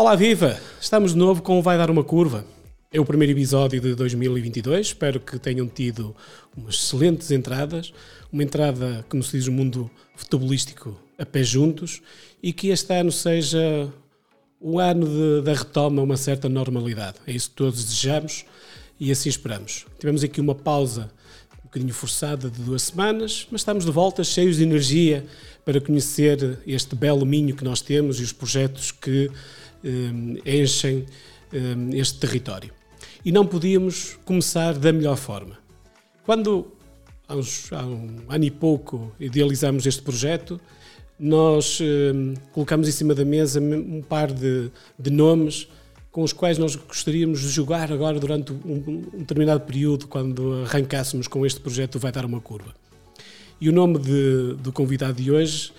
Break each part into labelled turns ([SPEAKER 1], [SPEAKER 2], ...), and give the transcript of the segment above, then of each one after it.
[SPEAKER 1] Olá, viva! Estamos de novo com o Vai Dar uma Curva. É o primeiro episódio de 2022. Espero que tenham tido umas excelentes entradas. Uma entrada que nos diz o mundo futebolístico a pé juntos e que este ano seja o ano da retoma uma certa normalidade. É isso que todos desejamos e assim esperamos. Tivemos aqui uma pausa um bocadinho forçada de duas semanas, mas estamos de volta cheios de energia para conhecer este belo minho que nós temos e os projetos que enchem eh, este território. E não podíamos começar da melhor forma. Quando, há, uns, há um ano e pouco, idealizamos este projeto, nós eh, colocamos em cima da mesa um par de, de nomes com os quais nós gostaríamos de jogar agora durante um, um, determinado período, quando arrancássemos com este projeto Vai Dar Uma Curva. E o nome de, do convidado de hoje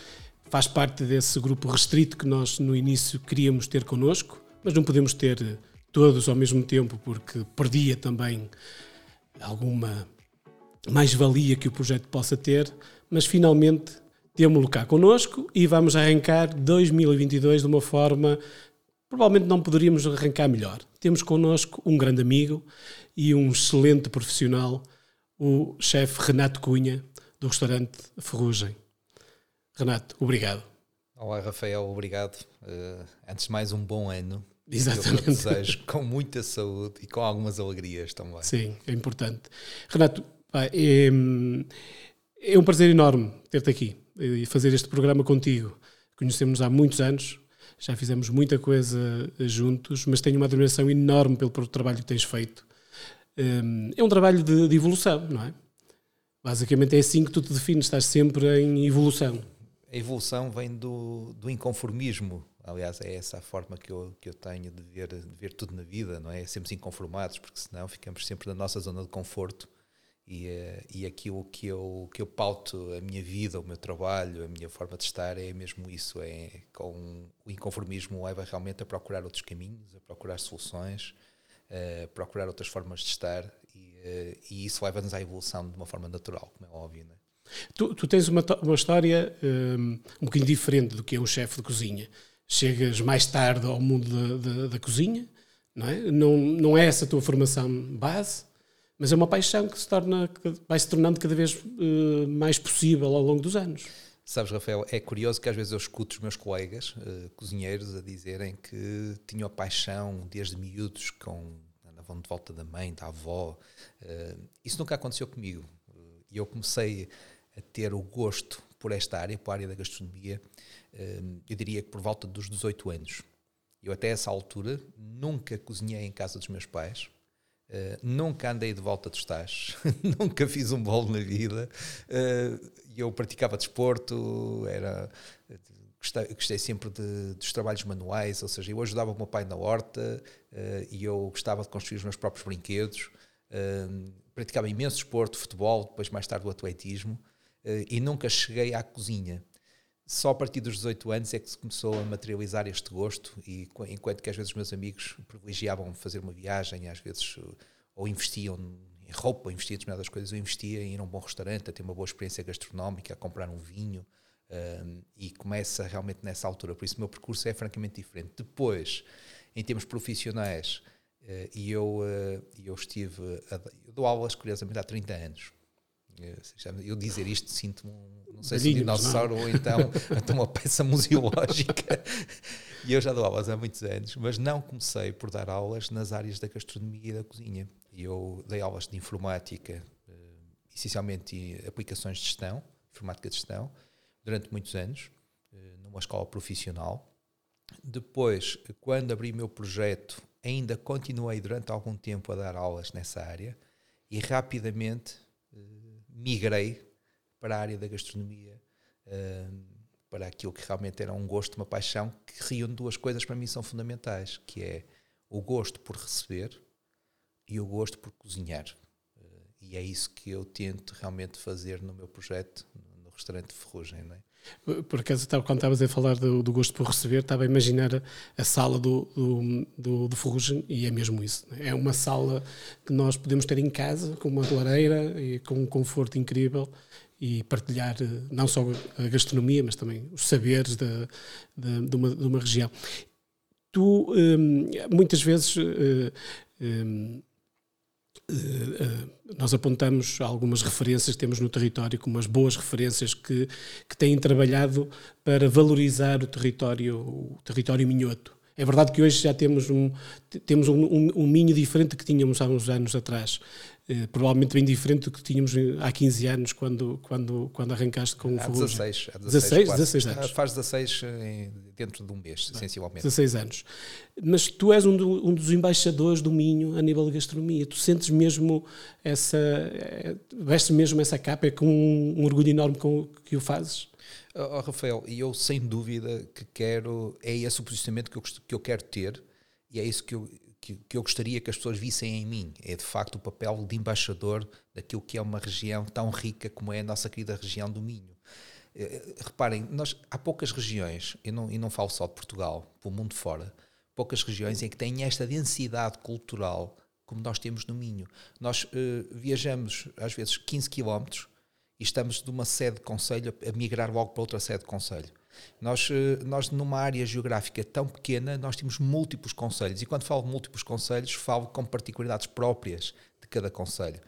[SPEAKER 1] faz parte desse grupo restrito que nós no início queríamos ter connosco, mas não podemos ter todos ao mesmo tempo porque perdia também alguma mais-valia que o projeto possa ter, mas finalmente temos-lo cá connosco e vamos arrancar 2022 de uma forma provavelmente não poderíamos arrancar melhor. Temos connosco um grande amigo e um excelente profissional, o chefe Renato Cunha, do restaurante Ferrugem. Renato, obrigado.
[SPEAKER 2] Olá, Rafael, obrigado. Uh, antes de mais, um bom ano.
[SPEAKER 1] Exatamente.
[SPEAKER 2] Eu desejo com muita saúde e com algumas alegrias também.
[SPEAKER 1] Sim, é importante. Renato, é, é um prazer enorme ter-te aqui e fazer este programa contigo. Conhecemos há muitos anos, já fizemos muita coisa juntos, mas tenho uma admiração enorme pelo, pelo trabalho que tens feito. Hum, é um trabalho de, de, evolução, não é? Basicamente é assim que tu te defines, estás sempre em evolução.
[SPEAKER 2] A evolução vem do, do inconformismo. Aliás, é essa a forma que eu, que eu tenho de ver, de ver tudo na vida, não é? Sermos inconformados, porque senão ficamos sempre na nossa zona de conforto e, eh, e aquilo que eu, que eu pauto a minha vida, o meu trabalho, a minha forma de estar é mesmo isso. É, com o inconformismo leva realmente a procurar outros caminhos, a procurar soluções, a procurar outras formas de estar e, eh, e isso leva-nos à evolução de uma forma natural, como é óbvio. Não é?
[SPEAKER 1] Tu, tu, tens uma, uma história um, um bocadinho diferente do que é um chefe de cozinha. Chegas mais tarde ao mundo da, da, da cozinha, não é? Não, não é essa a tua formação base, mas é uma paixão que se torna, vai se tornando cada vez uh, mais possível ao longo dos anos.
[SPEAKER 2] Sabes, Rafael, é curioso que às vezes eu escuto os meus colegas uh, cozinheiros a dizerem que tinham a paixão desde miúdos com andavam de volta da mãe, da avó. Uh, isso nunca aconteceu comigo. E eu comecei a ter o gosto por esta área, por a área da gastronomia, eu diria que por volta dos 18 anos. Eu até essa altura nunca cozinhei em casa dos meus pais, Uh, nunca andei de volta dos tachos, nunca fiz um bolo na vida. Uh, eu praticava desporto, era, gostei, gostei sempre de, dos trabalhos manuais, ou seja, eu ajudava o meu pai na horta e eu gostava de construir os meus próprios brinquedos. praticava imenso desporto, futebol, depois mais tarde o atletismo, e nunca cheguei à cozinha só a partir dos 18 anos é que se começou a materializar este gosto e enquanto que às vezes os meus amigos privilegiavam fazer uma viagem, às vezes ou investiam em roupa, ou investiam em determinadas coisas, eu investia em ir a um bom restaurante, a ter uma boa experiência gastronómica, a comprar um vinho um, e começa realmente nessa altura. Por isso o meu percurso é francamente diferente. Depois, em termos profissionais, uh, e eu, uh, eu estive, a, eu dou aulas curiosamente há 30 anos eu dizer isto sinto-me, não sei se um dinossauro ou então, então uma peça museológica. E eu já dou aulas há muitos anos, mas não comecei por dar aulas nas áreas da gastronomia e da cozinha. Eu dei aulas de informática, eh, essencialmente aplicações de gestão, informática de gestão, durante muitos anos, eh, numa escola profissional. Depois, quando abri meu projeto, ainda continuei durante algum tempo a dar aulas nessa área e rapidamente migrei para a área da gastronomia, uh, para aquilo que realmente era um gosto, uma paixão, que reúne duas coisas para mim são fundamentais, que é o gosto por receber e o gosto por cozinhar. Uh, e é isso que eu tento realmente fazer no meu projeto, no restaurante Ferrugem, não é?
[SPEAKER 1] Por acaso, quando estavas a falar do, do, gosto por receber, estava a imaginar a, sala do, do, do, do Ferrugem e é mesmo isso. É uma sala que nós podemos ter em casa, com uma lareira e com um conforto incrível e partilhar eh, não só a gastronomia, mas também os saberes de, de, de, uma, de uma região. tu um, muitas vezes uh, um, uh, nós apontamos algumas referências que temos no território como as boas referências que, que têm trabalhado para valorizar o território, o território minhoto. É verdade que hoje já temos um, temos um, um, um minho diferente que tínhamos há uns anos atrás. Eh, provavelmente bem diferente do que tínhamos há 15 anos quando, quando, quando arrancaste com o
[SPEAKER 2] há
[SPEAKER 1] 16,
[SPEAKER 2] há
[SPEAKER 1] 16, 16, 16 anos.
[SPEAKER 2] Faz 16 eh, dentro de um mês, essencialmente.
[SPEAKER 1] 16 anos. Mas tu és um, do, um, dos embaixadores do Minho a nível de gastronomia. Tu sentes mesmo essa. É, vestes mesmo essa capa, é com um, um orgulho enorme com que o fazes?
[SPEAKER 2] Oh, Rafael, e eu sem dúvida que quero, é esse o posicionamento que eu, que eu quero ter e é isso que eu, que, que, eu gostaria que as pessoas vissem em mim. É de facto o papel de embaixador daquilo que é uma região tão rica como é a nossa querida região do Minho. Uh, reparem, nós, há poucas regiões, e não, e não falo só de Portugal, para o mundo fora, poucas regiões em que têm esta densidade cultural como nós temos no Minho. Nós uh, viajamos às vezes 15 quilómetros e estamos de uma sede de conselho a migrar logo para outra sede de conselho. Nós, eh, nós, numa área geográfica tão pequena, nós temos múltiplos conselhos. E quando falo de múltiplos conselhos, falo com particularidades próprias de cada conselho.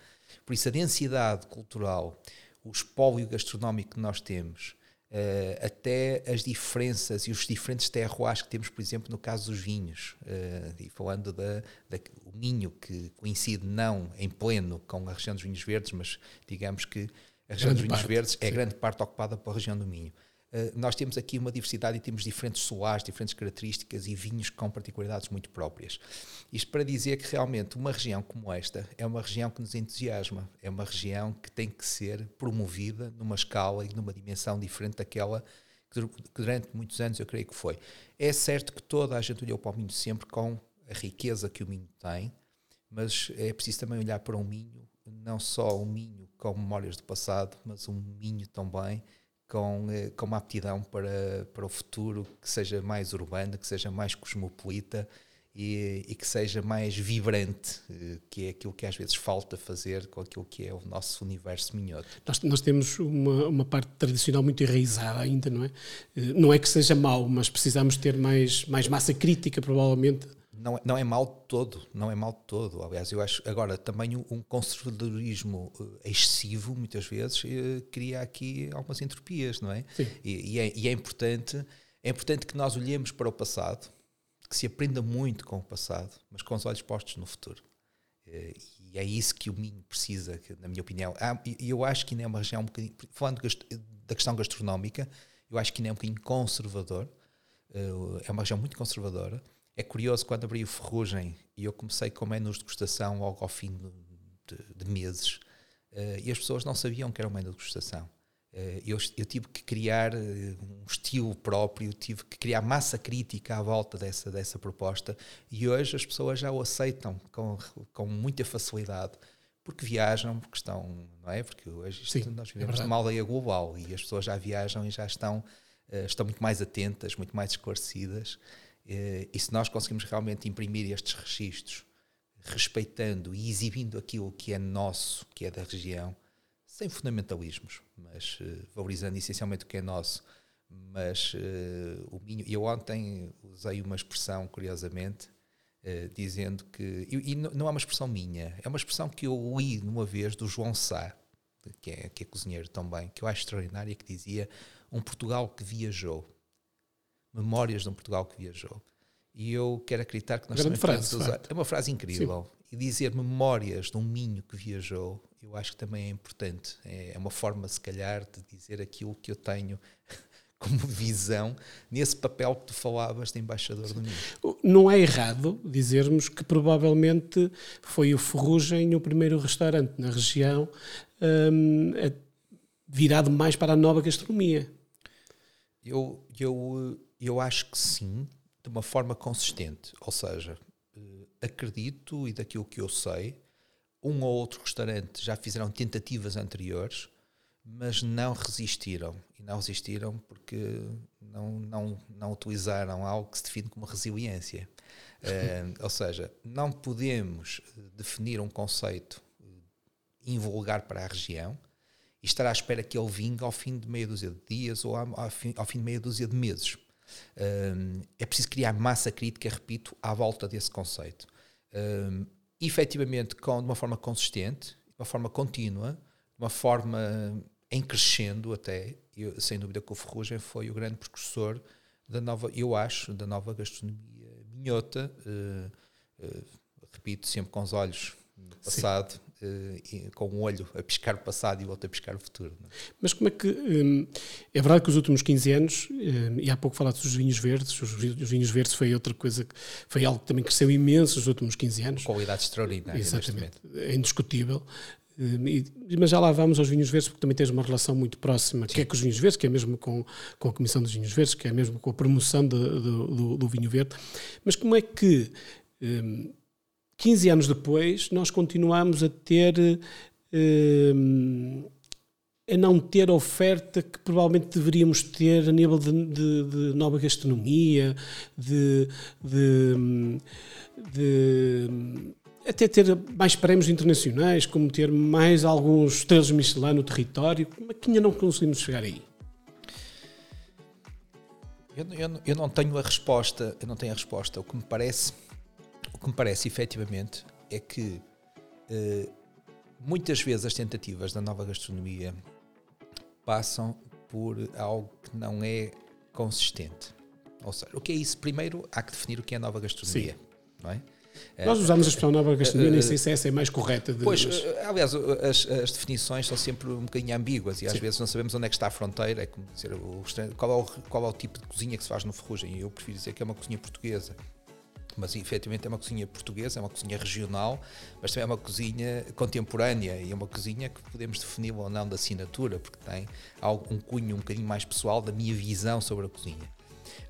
[SPEAKER 2] Por isso, a densidade cultural, o espólio gastronómico que nós temos, Uh, até as diferenças e os diferentes terroirs que temos, por exemplo, no caso dos vinhos. Uh, e falando da, da, o Minho, que coincide não em pleno com a região dos vinhos verdes, mas digamos que a região grande dos vinhos parte, verdes é sim. grande parte ocupada pela região do Minho. Uh, nós temos aqui uma diversidade e temos diferentes soares, diferentes características e vinhos com particularidades muito próprias. Isto para dizer que realmente uma região como esta é uma região que nos entusiasma, é uma região que tem que ser promovida numa escala e numa dimensão diferente daquela que durante muitos anos eu creio que foi. É certo que toda a gente olhou para o Minho sempre com a riqueza que o Minho tem, mas é preciso também olhar para o Minho, não só o Minho com memórias do passado, mas um Minho também com, eh, com uma aptidão para, para o futuro que seja mais urbana, que seja mais cosmopolita e, e, que seja mais vibrante, eh, que é aquilo que às vezes falta fazer com aquilo que é o nosso universo minhoto.
[SPEAKER 1] Nós, nós temos uma, uma parte tradicional muito enraizada ainda, não é? Eh, não é que seja mau, mas precisamos ter mais, mais massa crítica, provavelmente,
[SPEAKER 2] não, é, não é mal de todo, não é mal de todo. Aliás, eu acho agora também um conservadorismo eh, excessivo, muitas vezes, eh, cria aqui algumas entropias, não é? E, e, é, e é importante, é importante que nós olhemos para o passado, que se aprenda muito com o passado, mas com os olhos postos no futuro. Eh, e é isso que o Minho precisa, na minha opinião. E eu acho que ainda é uma região um bocadinho, falando da questão gastronómica, eu acho que ainda é um bocadinho conservador, é uma região muito conservadora, é curioso quando abri o Ferrugem e eu comecei com menus de degustação logo ao fim de, de, meses uh, e as pessoas não sabiam que era um menu de degustação. Uh, eu, eu, tive que criar uh, um estilo próprio, tive que criar massa crítica à volta dessa, dessa proposta e hoje as pessoas já o aceitam com, com muita facilidade porque viajam, porque estão, não é? Porque hoje isto, Sim, nós é vivemos é numa aldeia global e as pessoas já viajam e já estão, estão muito mais atentas, muito mais esclarecidas eh, e se nós conseguimos realmente imprimir estes registros, respeitando e exibindo aquilo que é nosso, que é da região, sem fundamentalismos, mas uh, valorizando essencialmente o que é nosso. Mas uh, o Minho, eu ontem usei uma expressão, curiosamente, dizendo que, e, não é uma expressão minha, é uma expressão que eu li numa vez do João Sá, que é, que é cozinheiro também, que eu acho extraordinária, que dizia um Portugal que viajou memórias de um Portugal que viajou. E eu quero acreditar que nós
[SPEAKER 1] Grande também frase,
[SPEAKER 2] usar. É uma frase incrível. Sim. E dizer memórias de um Minho que viajou, eu acho que também é importante. É, é uma forma, se calhar, de dizer aquilo que eu tenho como visão nesse papel que tu falavas de embaixador Sim. do Minho.
[SPEAKER 1] Não é errado dizermos que provavelmente foi o Ferrugem o primeiro restaurante na região um, virado mais para a nova gastronomia.
[SPEAKER 2] Eu, eu eu acho que sim, de uma forma consistente. Ou seja, eh, acredito e daquilo que eu sei, um ou outro restaurante já fizeram tentativas anteriores, mas não resistiram. E não resistiram porque não, não, não utilizaram algo que se define como resiliência. uh, ou seja, não podemos definir um conceito invulgar para a região e estar à espera que ele vingue ao fim de meia dúzia de dias ou ao, fim, ao fim de meia dúzia de meses. Um, é preciso criar massa crítica, repito, à volta desse conceito. Um, efetivamente, com, de uma forma consistente, de uma forma contínua, de uma forma em crescendo até, eu, sem dúvida que o Ferrugem foi o grande precursor da nova, eu acho, da nova gastronomia minhota, uh, uh, repito, sempre com os olhos no passado, uh, com um olho a piscar o passado e o outro a piscar o futuro.
[SPEAKER 1] É? Mas como é que. Um, é verdade que os últimos 15 anos, um, e há pouco falaste dos vinhos verdes, os, os, vinhos verdes foi outra coisa, que foi algo que também cresceu imenso nos últimos 15 anos.
[SPEAKER 2] Qualidade extraordinária.
[SPEAKER 1] Exatamente, é indiscutível. Mas já lá vamos aos vinhos verdes, porque também tens uma relação muito próxima, Sim. que é com os vinhos verdes, que é mesmo com, com a Comissão dos Vinhos Verdes, que é mesmo com a promoção de, do, do, vinho verde. Mas como é que, 15 anos depois, nós continuamos a ter. Um, a não ter a oferta que provavelmente deveríamos ter a nível de, de, de nova gastronomia, de, de, até ter mais prémios internacionais, como ter mais alguns estrelas Michelin no território, é que ainda não conseguimos chegar aí?
[SPEAKER 2] Eu, eu, eu, não tenho a resposta, eu não tenho a resposta. O que me parece, que me parece efetivamente é que eh, muitas vezes as tentativas da nova gastronomia passam por algo que não é consistente. Ou seja, o que é isso? Primeiro há que definir o que é a nova gastronomia, é?
[SPEAKER 1] É. Nós usamos a expressão nova gastronomia, nem sei se essa é mais correta. De,
[SPEAKER 2] pois, mas... aliás, as, as, definições são sempre um bocadinho ambíguas e às Sim. vezes não sabemos onde é que está a fronteira, é como dizer, o, qual, é o, qual é o tipo de cozinha que se faz no Ferrugem. Eu prefiro dizer que é uma cozinha portuguesa mas efetivamente é uma cozinha portuguesa, é uma cozinha regional, mas também é uma cozinha contemporânea e é uma cozinha que podemos definir ou não da assinatura, porque tem um cunho um bocadinho mais pessoal da minha visão sobre a cozinha.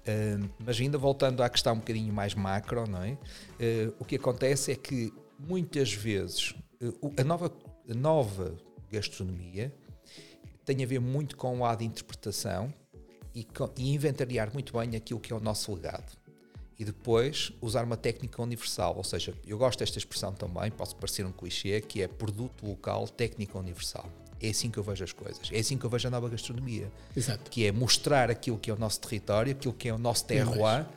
[SPEAKER 2] Uh, mas ainda voltando à questão um bocadinho mais macro, não é? Uh, o que acontece é que muitas vezes uh, a, nova, a nova gastronomia tem a ver muito com o lado de interpretação e, com, e inventariar muito bem aquilo que é o nosso legado. E depois usar uma técnica universal, ou seja, eu gosto desta expressão também, posso parecer um clichê, que é produto local, técnica universal. É assim que eu vejo as coisas. É assim que eu vejo a nova gastronomia.
[SPEAKER 1] Exato.
[SPEAKER 2] Que é mostrar aquilo que é o nosso território, aquilo que é o nosso terroir,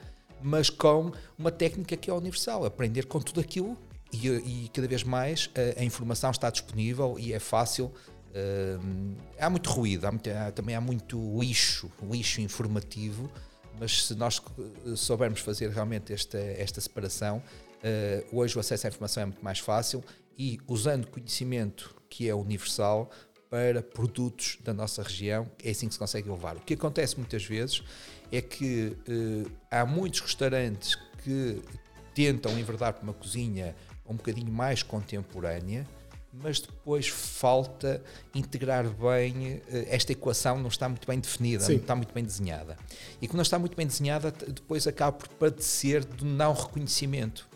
[SPEAKER 2] mas com uma técnica que é universal. Aprender com tudo aquilo e, e cada vez mais a, a, informação está disponível e é fácil. Uh, há muito ruído, há muito, há, também há muito lixo, lixo informativo, mas se nós soubermos fazer realmente esta, esta separação, uh, hoje o acesso à informação é muito mais fácil e usando conhecimento que é universal, para produtos da nossa região, é assim que se consegue levar. O que acontece muitas vezes é que eh, há muitos restaurantes que tentam enverdar para uma cozinha um bocadinho mais contemporânea, mas depois falta integrar bem eh, esta equação, não está muito bem definida, Sim. não está muito bem desenhada. E quando não está muito bem desenhada, depois acaba por padecer do não reconhecimento.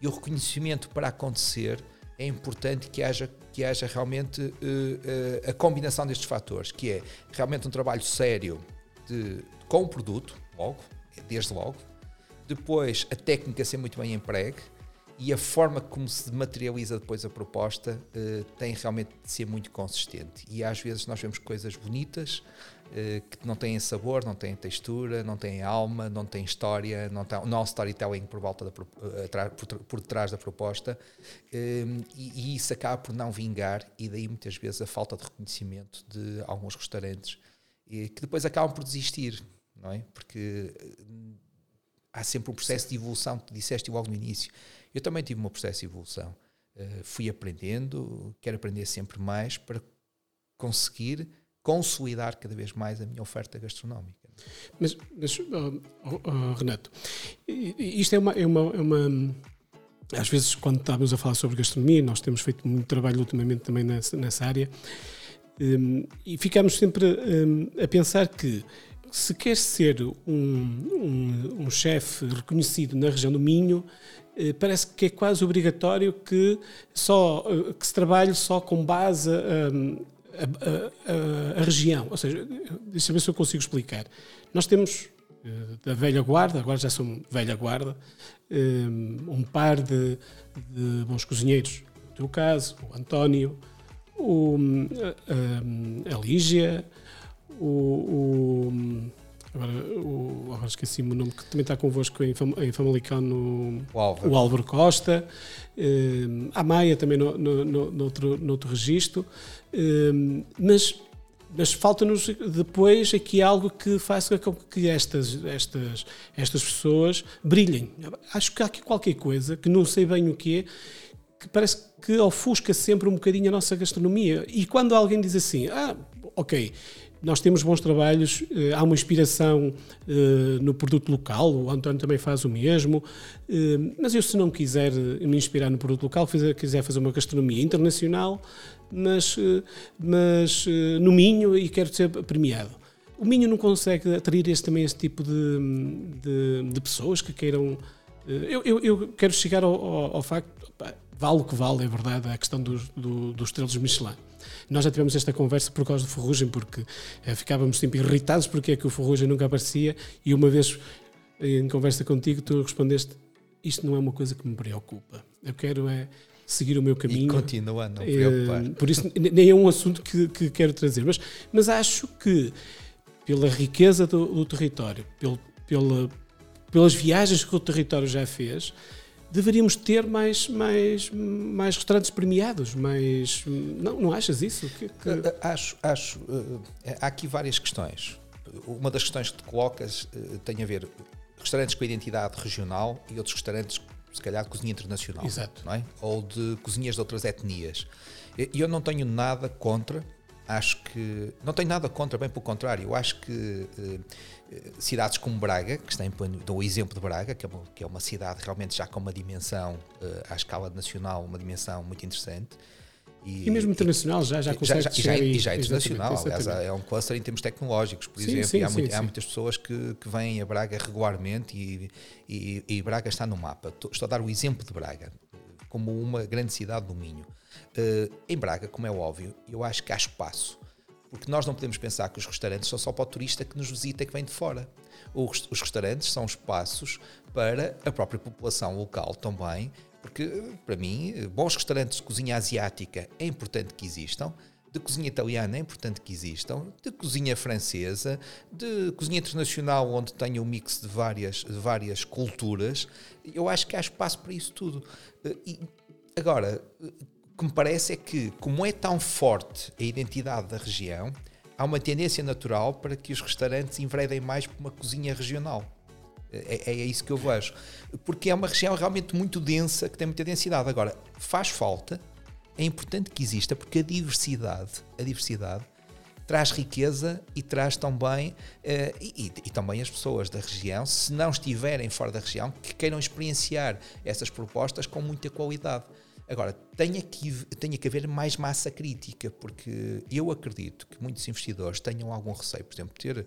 [SPEAKER 2] E o reconhecimento para acontecer é importante que haja, que haja realmente uh, uh, a combinação destes fatores, que é realmente um trabalho sério de, com o produto, logo, desde logo, depois a técnica ser muito bem empregue e a forma como se materializa depois a proposta uh, tem realmente de ser muito consistente. E às vezes nós vemos coisas bonitas, eh, que não têm sabor, não têm textura, não têm alma, não têm história, não, tem, não há storytelling por, volta da, eh, por, por detrás da proposta e, e, isso acaba por não vingar e daí muitas vezes a falta de reconhecimento de alguns restaurantes que depois acabam por desistir, não é? Porque há sempre um processo de evolução, tu disseste logo no início. Eu também tive um processo de evolução. fui aprendendo, quero aprender sempre mais para conseguir consolidar cada vez mais a minha oferta gastronómica.
[SPEAKER 1] Mas, mas oh, oh, Renato, isto é uma, é, uma, é uma, Às vezes, quando estávamos a falar sobre gastronomia, nós temos feito muito trabalho ultimamente também nessa, nessa área, um, e ficamos sempre um, a pensar que se quer ser um, um, um chefe reconhecido na região do Minho, parece que é quase obrigatório que, só, eh, que se trabalhe só com base a, a, a, a região. Ou seja, deixa eu ver se eu consigo explicar. Nós temos eh, da velha guarda, agora já são velha guarda, eh, um par de, de bons cozinheiros. No teu caso, o António, o, a, eh, a Lígia, o, o, agora, o, agora esqueci-me o nome, que também está convosco em, Fam- em Famalicão no,
[SPEAKER 2] O Álvaro.
[SPEAKER 1] o Álvaro Costa, eh, a Maia também no, no, no, noutro, noutro registro, eh, mas, mas falta-nos depois aqui algo que faça com que estas, estas, estas pessoas brilhem. Acho que há aqui qualquer coisa, que não sei bem o que é, que parece que ofusca sempre um bocadinho a nossa gastronomia. E quando alguém diz assim, ah, ok, nós temos bons trabalhos, eh, há uma inspiração eh, no produto local, o António também faz o mesmo, eh, mas eu se não quiser me inspirar no produto local, quiser fazer uma gastronomia internacional, mas, mas no Minho e quero ser premiado. O Minho não consegue atrair este, também este tipo de, de, de pessoas que queiram. Eu, eu, eu quero chegar ao, ao- ao facto, vale o que vale, é verdade, a questão dos, do, dos estrelas Michelin. Nós já tivemos esta conversa por causa do Ferrugem, porque eh, ficávamos sempre irritados porque é que o Ferrugem nunca aparecia e uma vez em conversa contigo tu respondeste isto não é uma coisa que me preocupa. Eu quero é seguir o meu
[SPEAKER 2] E
[SPEAKER 1] caminho.
[SPEAKER 2] continua a não
[SPEAKER 1] Eh,
[SPEAKER 2] preocupar.
[SPEAKER 1] por isso, nem é um assunto que, que quero trazer, mas, mas acho que pela riqueza do, do território, pelo, pela, pelas viagens que o território já fez, deveríamos ter mais, mais, mais restaurantes premiados. Mais, não, não achas isso? Que- que-
[SPEAKER 2] Uh, uh, Acho, acho. uh, há aqui várias questões. Uma das questões que te colocas tem a ver restaurantes com identidade regional e outros restaurantes, se calhar, de cozinha internacional.
[SPEAKER 1] Exato.
[SPEAKER 2] Não é? Ou de cozinhas de outras etnias. E eu não tenho nada contra. Acho que. Não tenho nada contra, bem pelo contrário. Eu acho que uh, uh, cidades como Braga, que está em pleno. Dou o exemplo de Braga, que é uma, que é uma cidade realmente já com uma dimensão, uh, à escala nacional, uma dimensão muito interessante.
[SPEAKER 1] e mesmo internacional já, já
[SPEAKER 2] já,
[SPEAKER 1] consegue
[SPEAKER 2] já, e já, e já é internacional,
[SPEAKER 1] Exatamente,
[SPEAKER 2] aliás,
[SPEAKER 1] exatamente.
[SPEAKER 2] é um cluster em termos tecnológicos, por
[SPEAKER 1] Sim,
[SPEAKER 2] exemplo,
[SPEAKER 1] sim,
[SPEAKER 2] e há,
[SPEAKER 1] sim,
[SPEAKER 2] muito- há muitas pessoas que, que vêm a Braga regularmente e, e, e Braga está no mapa. Estou estou a dar o exemplo de Braga como uma grande cidade do Minho. Eh, em Braga, como é óbvio, eu acho que há espaço, porque nós não podemos pensar que os restaurantes são só para o turista que nos visita e que vem de fora. Os, os restaurantes são espaços para a própria população local também, porque, para mim, bons restaurantes de cozinha asiática é importante que existam, de cozinha italiana é importante que existam, de cozinha francesa, de cozinha internacional, onde tenha um mix de várias, de várias culturas. Eu acho que há espaço para isso tudo. Eh, E, agora, eh, o que me parece é que, como é tão forte a identidade da região, há uma tendência natural para que os restaurantes enveredem mais por uma cozinha regional. É, é isso que eu vejo. Porque é uma região realmente muito densa, que tem muita densidade. Agora, faz falta, é importante que exista, porque a diversidade, a diversidade traz riqueza e traz também, eh, e, e- e também as pessoas da região, se não estiverem fora da região, que queiram experienciar essas propostas com muita qualidade. Agora, tem que, tem que haver mais massa crítica, porque eu acredito que muitos investidores tenham algum receio, por exemplo, ter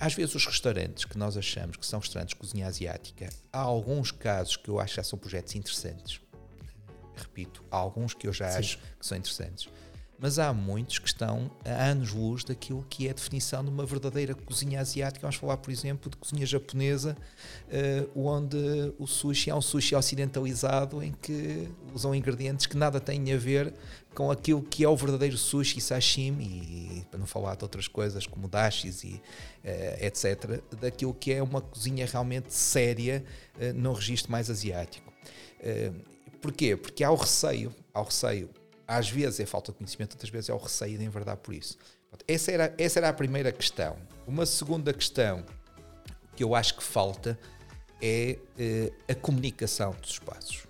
[SPEAKER 2] às vezes os restaurantes que nós achamos que são restaurantes de cozinha asiática, há alguns casos que eu acho que já são projetos interessantes. Repito, há alguns que eu já
[SPEAKER 1] Sim.
[SPEAKER 2] acho que são interessantes. Mas há muitos que estão a anos-luz daquilo que é a definição de uma verdadeira cozinha asiática. Vamos falar, por exemplo, de cozinha japonesa, eh, onde o sushi é um sushi ocidentalizado em que usam ingredientes que nada têm a ver com aquilo que é o verdadeiro sushi e sashimi, e para não falar de outras coisas como dashis e eh, etc., daquilo que é uma cozinha realmente séria eh, num registro mais asiático. Eh, porquê? Porque há o receio, há o receio. Às vezes é falta de conhecimento, outras vezes é o receio de enverdar por isso. Essa era, essa era a primeira questão. Uma segunda questão que eu acho que falta é eh, a comunicação dos espaços.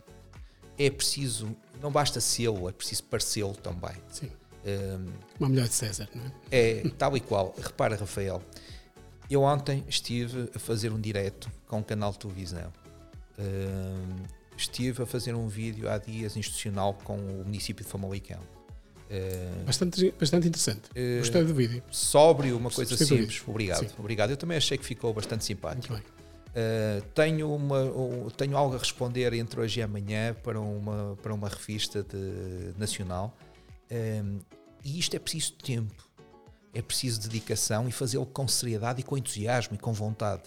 [SPEAKER 2] É preciso, não basta sê-lo, é preciso parecê-lo também.
[SPEAKER 1] Sim.
[SPEAKER 2] Um,
[SPEAKER 1] Uma mulher de César, não é?
[SPEAKER 2] é tal e qual. Repara, Rafael, eu ontem estive a fazer um direto com um canal de televisão. Um, estive a fazer um vídeo há dias institucional com o município de Famalicão. Um,
[SPEAKER 1] Bastante, bastante interessante.
[SPEAKER 2] Eh,
[SPEAKER 1] Gostei do vídeo.
[SPEAKER 2] sóbrio, uma coisa
[SPEAKER 1] Gostei
[SPEAKER 2] simples. Obrigado,
[SPEAKER 1] Sim.
[SPEAKER 2] obrigado. Eu também achei que ficou bastante simpático. Uh, tenho, uma, um- tenho algo a responder entre hoje e amanhã para uma, para uma revista de- nacional Um, e isto é preciso tempo, é preciso dedicação e fazê-lo com seriedade e com entusiasmo e com vontade.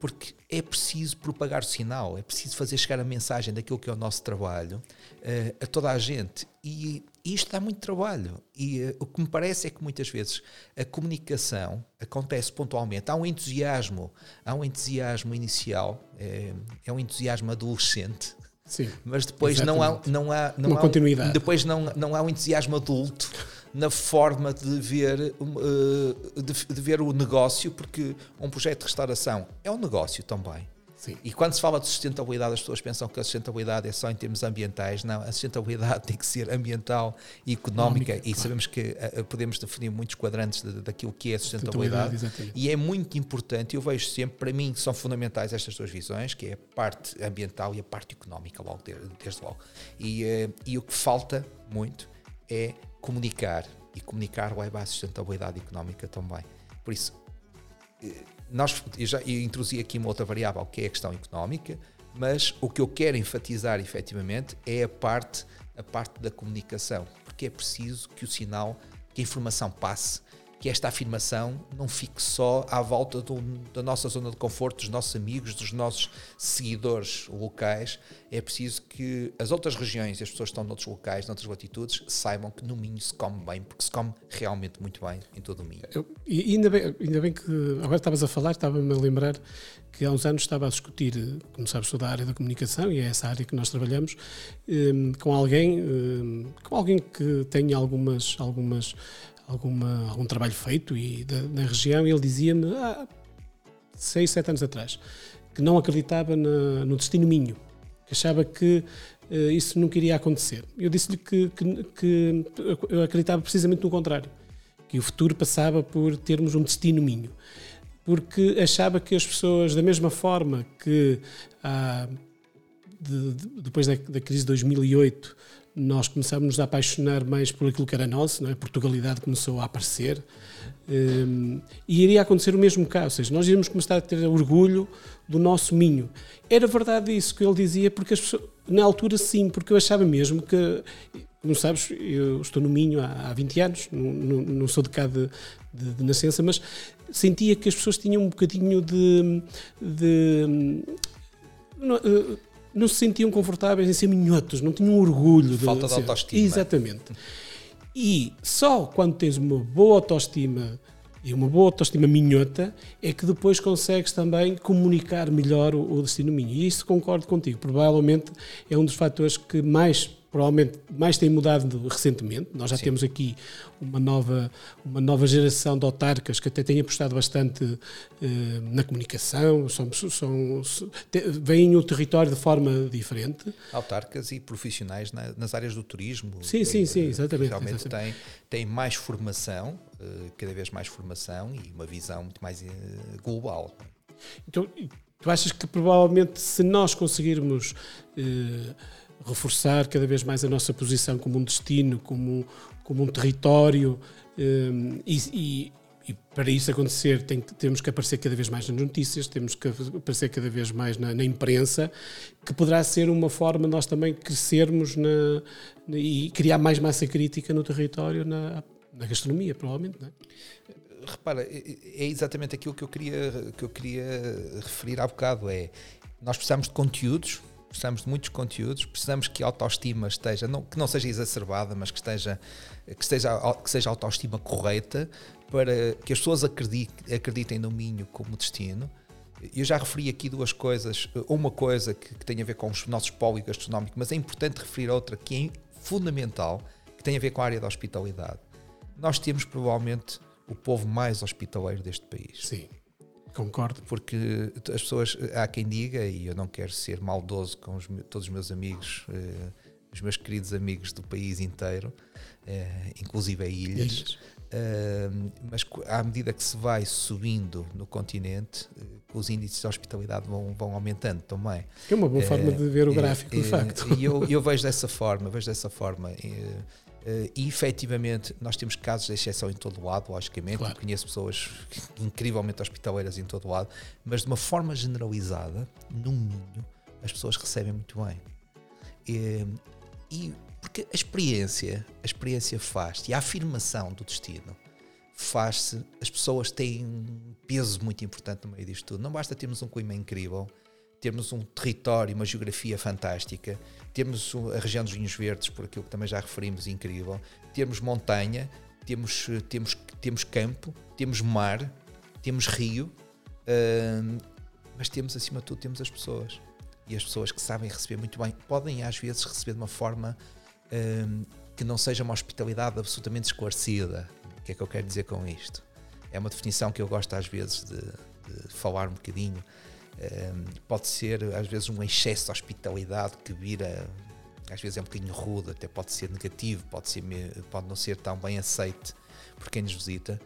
[SPEAKER 2] Porque é preciso propagar o sinal, é preciso fazer chegar a mensagem daquilo que é o nosso trabalho uh, a toda a gente. E, e isto dá muito trabalho. E uh, o que me parece é que muitas vezes a comunicação acontece pontualmente. Há um entusiasmo, há um entusiasmo inicial, é, é um entusiasmo adolescente.
[SPEAKER 1] Sim,
[SPEAKER 2] mas depois não há, não há, não
[SPEAKER 1] Uma
[SPEAKER 2] há,
[SPEAKER 1] continuidade.
[SPEAKER 2] Depois não, não há um entusiasmo adulto na forma de ver, uh, de, ver o negócio, porque um projeto de restauração é um negócio também.
[SPEAKER 1] Sim.
[SPEAKER 2] E quando se fala de sustentabilidade, as pessoas pensam que a sustentabilidade é só em termos ambientais. Não, a sustentabilidade tem que ser ambiental e económica. E claro. sabemos que uh, podemos definir muitos quadrantes de, de, daquilo que é sustentabilidade.
[SPEAKER 1] sustentabilidade
[SPEAKER 2] e é muito importante, eu vejo sempre, para mim, são fundamentais estas duas visões, que é a parte ambiental e a parte económica, logo, desde logo. E, uh, e o que falta muito é comunicar e comunicar leva à sustentabilidade económica também. Por isso, eh, nós, eu já eu introduzi aqui uma outra variável que é a questão económica, mas o que eu quero enfatizar efetivamente é a parte, a parte da comunicação, porque é preciso que o sinal, que a informação passe que esta afirmação não fique só à volta do, da nossa zona de conforto, dos nossos amigos, dos nossos seguidores locais. É preciso que as outras regiões e as pessoas que estão noutros locais, noutras latitudes, saibam que no Minho se come bem, porque se come realmente muito bem em todo o Minho.
[SPEAKER 1] Eu, e ainda bem, ainda bem que agora estavas a falar, estava-me a lembrar que há uns anos estava a discutir, como sabes, toda a área da comunicação, e é essa área que nós trabalhamos, um, com alguém, um, com alguém que tenha algumas, algumas alguma, algum trabalho feito e da, na região, e ele dizia-me há seis, sete anos atrás que não acreditava na, no destino Minho, que achava que uh, isso nunca iria acontecer. Eu disse-lhe que, que, que, eu acreditava precisamente no contrário, que o futuro passava por termos um destino Minho, porque achava que as pessoas, da mesma forma que ah, de, de, depois da, da crise de 2008 nós começámos a apaixonar mais por aquilo que era nosso, não é? Portugalidade começou a aparecer um, e iria acontecer o mesmo caso, ou seja, nós iríamos começar a ter orgulho do nosso Minho. Era verdade isso que ele dizia, porque as pessoas, na altura sim, porque eu achava mesmo que, como sabes, eu estou no Minho há, há 20 anos, não, não, não sou de cá de, de, de, nascença, mas sentia que as pessoas tinham um bocadinho de, de não se sentiam confortáveis em ser minhotos, não tinham orgulho.
[SPEAKER 2] Falta
[SPEAKER 1] de,
[SPEAKER 2] de autoestima.
[SPEAKER 1] Exatamente. E só quando tens uma boa autoestima e uma boa autoestima minhota é que depois consegues também comunicar melhor o, o destino minho. E isso concordo contigo. Provavelmente é um dos fatores que mais provavelmente mais tem mudado recentemente. Nós já Sim. temos aqui uma nova, uma nova geração de autarcas que até tem apostado bastante eh, na comunicação, são, são, veem o território de forma diferente.
[SPEAKER 2] Autarcas e profissionais na, nas áreas do turismo.
[SPEAKER 1] Sim, sim, sim, exatamente.
[SPEAKER 2] Realmente
[SPEAKER 1] exatamente.
[SPEAKER 2] Têm, têm mais formação, eh, cada vez mais formação e uma visão muito mais eh, global.
[SPEAKER 1] Então, tu achas que provavelmente se nós conseguirmos eh, reforçar cada vez mais a nossa posição como um destino, como, como um território, um, e, e, e, para isso acontecer tem, temos que aparecer cada vez mais nas notícias, temos que aparecer cada vez mais na, na imprensa, que poderá ser uma forma de nós também crescermos na, na, e criar mais massa crítica no território, na, gastronomia, provavelmente. É?
[SPEAKER 2] Repara, é, é exatamente aquilo que eu queria, que eu queria referir há bocado, é nós precisamos de conteúdos precisamos de muitos conteúdos, precisamos que a autoestima esteja, não, que não seja exacerbada, mas que esteja, que, esteja, que seja a autoestima correta para que as pessoas acreditem, acreditem no Minho como destino. Eu já referi aqui duas coisas, uma coisa que, que tem a ver com os nossos polo gastronómico, mas é importante referir outra que é fundamental, que tem a ver com a área da hospitalidade. Nós temos provavelmente o povo mais hospitaleiro deste país.
[SPEAKER 1] Sim. Concordo.
[SPEAKER 2] Porque as pessoas, há quem diga, e eu não quero ser maldoso com os, todos os meus amigos, eh, os meus queridos amigos do país inteiro, eh, inclusive a ilhas, ilhas. Eh, mas à medida que se vai subindo no continente, eh, os índices de hospitalidade vão, vão aumentando também.
[SPEAKER 1] É uma boa forma de ver o eh, gráfico, de facto.
[SPEAKER 2] E eu, eu vejo dessa forma, vejo dessa forma. Uh, e efetivamente nós temos casos de exceção em todo o lado, logicamente, claro. conheço pessoas incrivelmente hospitaleiras em todo o lado, mas de uma forma generalizada, no Minho, as pessoas recebem muito bem. E, e porque a experiência, a experiência faz e a afirmação do destino faz-se, as pessoas têm um peso muito importante no meio disto tudo. Não basta termos um clima incrível, termos um território, uma geografia fantástica, termos a região dos vinhos verdes, por aquilo que também já referimos, incrível, termos montanha, temos, temos, temos campo, temos mar, temos rio, uh, mas temos acima de tudo temos as pessoas. E as pessoas que sabem receber muito bem podem às vezes receber de uma forma uh, que não seja uma hospitalidade absolutamente esclarecida. O que é que eu quero dizer com isto? É uma definição que eu gosto às vezes de, de falar um bocadinho. Um, pode ser às vezes um excesso de hospitalidade que vira às vezes é um bocadinho rude, até pode ser negativo, pode, ser, pode não ser tão bem aceite por quem nos visita,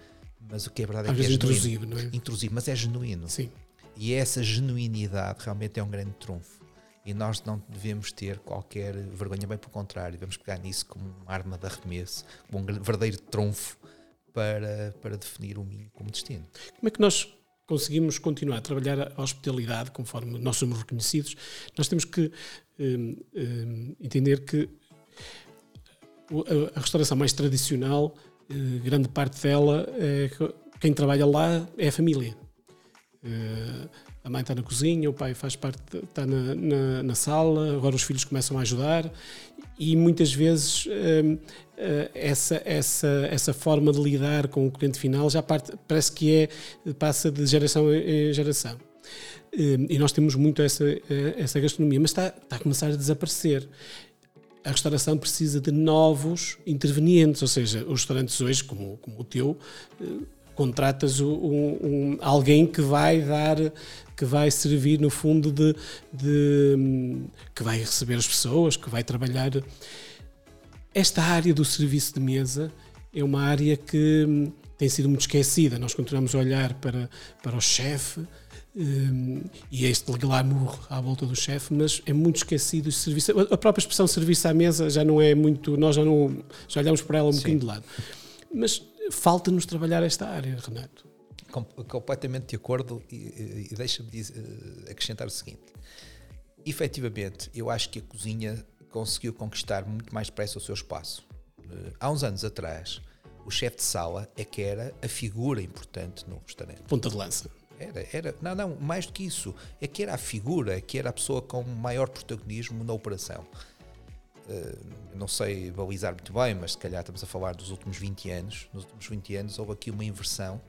[SPEAKER 2] mas o que é verdade
[SPEAKER 1] às
[SPEAKER 2] é que
[SPEAKER 1] é
[SPEAKER 2] intrusivo,
[SPEAKER 1] não é?
[SPEAKER 2] Intrusivo, mas é genuíno.
[SPEAKER 1] Sim.
[SPEAKER 2] E essa genuinidade realmente é um grande trunfo. E nós não devemos ter qualquer vergonha, bem pelo contrário, devemos pegar nisso como uma arma de arremesso, como um verdadeiro trunfo para, para definir o Minho como destino.
[SPEAKER 1] Como é que nós conseguimos continuar a trabalhar a hospitalidade conforme nós somos reconhecidos? Nós temos que um, um, entender que a, restauração mais tradicional, uh, grande parte dela, é, quem trabalha lá é a família. Uh, a mãe está na cozinha, o pai faz parte, está na, na, na, sala, agora os filhos começam a ajudar e muitas vezes hum, eh, essa, essa, essa forma de lidar com o cliente final já parte, parece que é, passa de geração em geração. Hum, e nós temos muito essa, eh, essa gastronomia, mas está, está a começar a desaparecer a restauração precisa de novos intervenientes, ou seja, os restaurantes hoje, como, como o teu, contratas um, um, alguém que vai dar que vai servir no fundo de, de, que vai receber as pessoas, que vai trabalhar. Esta área do serviço de mesa é uma área que hum, tem sido muito esquecida. Nós continuamos a olhar para, para o chefe um, e é este glamour à volta do chefe, mas é muito esquecido o serviço. A própria expressão serviço à mesa já não é muito. Nós já não já olhamos para ela um Sim. bocadinho de lado. Mas falta-nos trabalhar esta área, Renato
[SPEAKER 2] completamente de acordo e, e deixa-me uh, acrescentar o seguinte. Efetivamente, eu acho que a cozinha conseguiu conquistar muito mais depressa o seu espaço. Uh, há uns anos atrás, o chefe de sala é que era a figura importante no restaurante.
[SPEAKER 1] Ponta de lança.
[SPEAKER 2] Era, era, não, não, mais do que isso. É que era a figura, que era a pessoa com maior protagonismo na operação. Uh, não sei balizar muito bem, mas se calhar estamos a falar dos últimos 20 anos. Nos últimos 20 anos houve aqui uma inversão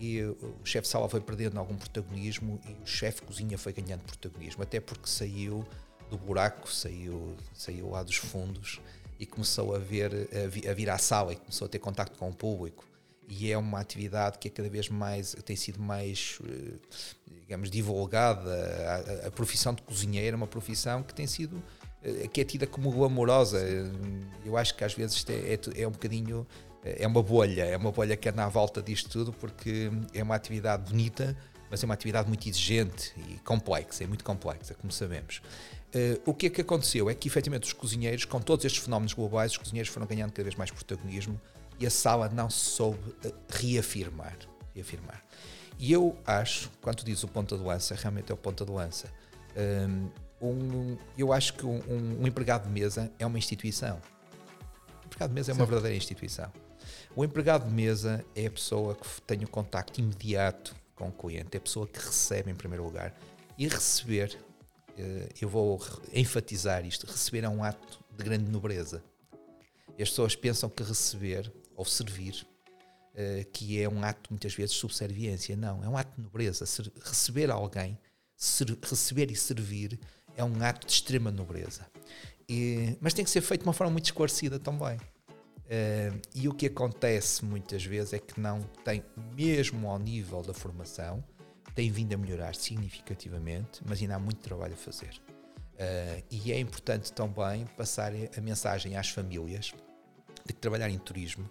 [SPEAKER 2] e o chefe sala foi perdendo algum protagonismo e o chefe cozinha foi ganhando protagonismo, até porque saiu do buraco, saiu, saiu lá dos fundos e começou a ver a, vir à sala e começou a ter contacto com o público e é uma atividade que é cada vez mais tem sido mais eh, digamos divulgada a, a profissão de cozinheiro é uma profissão que tem sido eh, que é tida como glamourosa eu acho que às vezes é, é, é um bocadinho é uma bolha, é uma bolha que anda à volta disto tudo porque é uma atividade bonita, mas é uma atividade muito exigente e complexa, é muito complexa, como sabemos. Uh, o que é que aconteceu? É que efetivamente os cozinheiros, com todos estes fenómenos globais, os cozinheiros foram ganhando cada vez mais protagonismo e a sala não se soube reafirmar, reafirmar. E eu acho, quando diz o ponta de lança, realmente é o ponta de lança. Um, eu acho que um, um, um empregado de mesa é uma instituição. O empregado de mesa é uma verdadeira instituição. O empregado de mesa é a pessoa que tem o contacto imediato com o cliente, é a pessoa que recebe em primeiro lugar. E receber, eh, eu vou enfatizar isto: receber é um ato de grande nobreza. As pessoas pensam que receber ou servir eh, que é um ato muitas vezes de subserviência. Não, é um ato de nobreza. Receber alguém, receber e servir é um ato de extrema nobreza. E, mas tem que ser feito de uma forma muito esclarecida também. Uh, e o que acontece muitas vezes é que não tem, mesmo ao nível da formação, tem vindo a melhorar significativamente, mas ainda há muito trabalho a fazer. Uh, e é importante também passar a mensagem às famílias de que trabalhar em turismo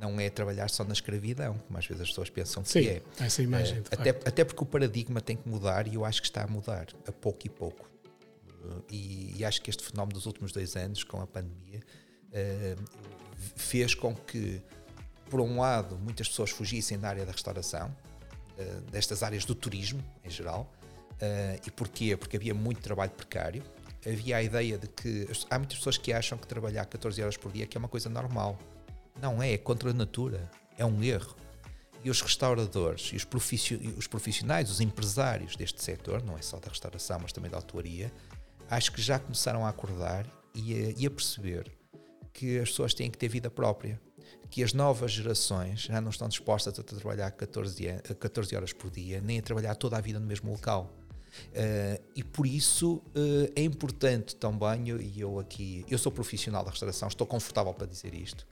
[SPEAKER 2] não é trabalhar só na escravidão, como às vezes as pessoas pensam que
[SPEAKER 1] Sim,
[SPEAKER 2] é.
[SPEAKER 1] Essa imagem, uh,
[SPEAKER 2] até, até porque o paradigma tem que mudar e eu acho que está a mudar, a pouco e pouco. E, e, acho que este fenómeno dos últimos dois anos, com a pandemia, fez com que, por um lado, muitas pessoas fugissem da área da restauração, uh, destas áreas do turismo em geral. Uh, e porquê? Porque havia muito trabalho precário. Havia a ideia de que há muitas pessoas que acham que trabalhar 14 horas por dia que é uma coisa normal. Não é, é contra a natura. É um erro. e os restauradores e os profissionais, os empresários deste setor, não é só da restauração, mas também da autoria, acho que já começaram a acordar e a, e a perceber que as pessoas têm que ter vida própria, que as novas gerações já não estão dispostas a trabalhar 14, 14 horas por dia, nem a trabalhar toda a vida no mesmo local. Uh, e por isso uh, é importante também, e eu aqui, eu sou profissional da restauração, estou confortável para dizer isto,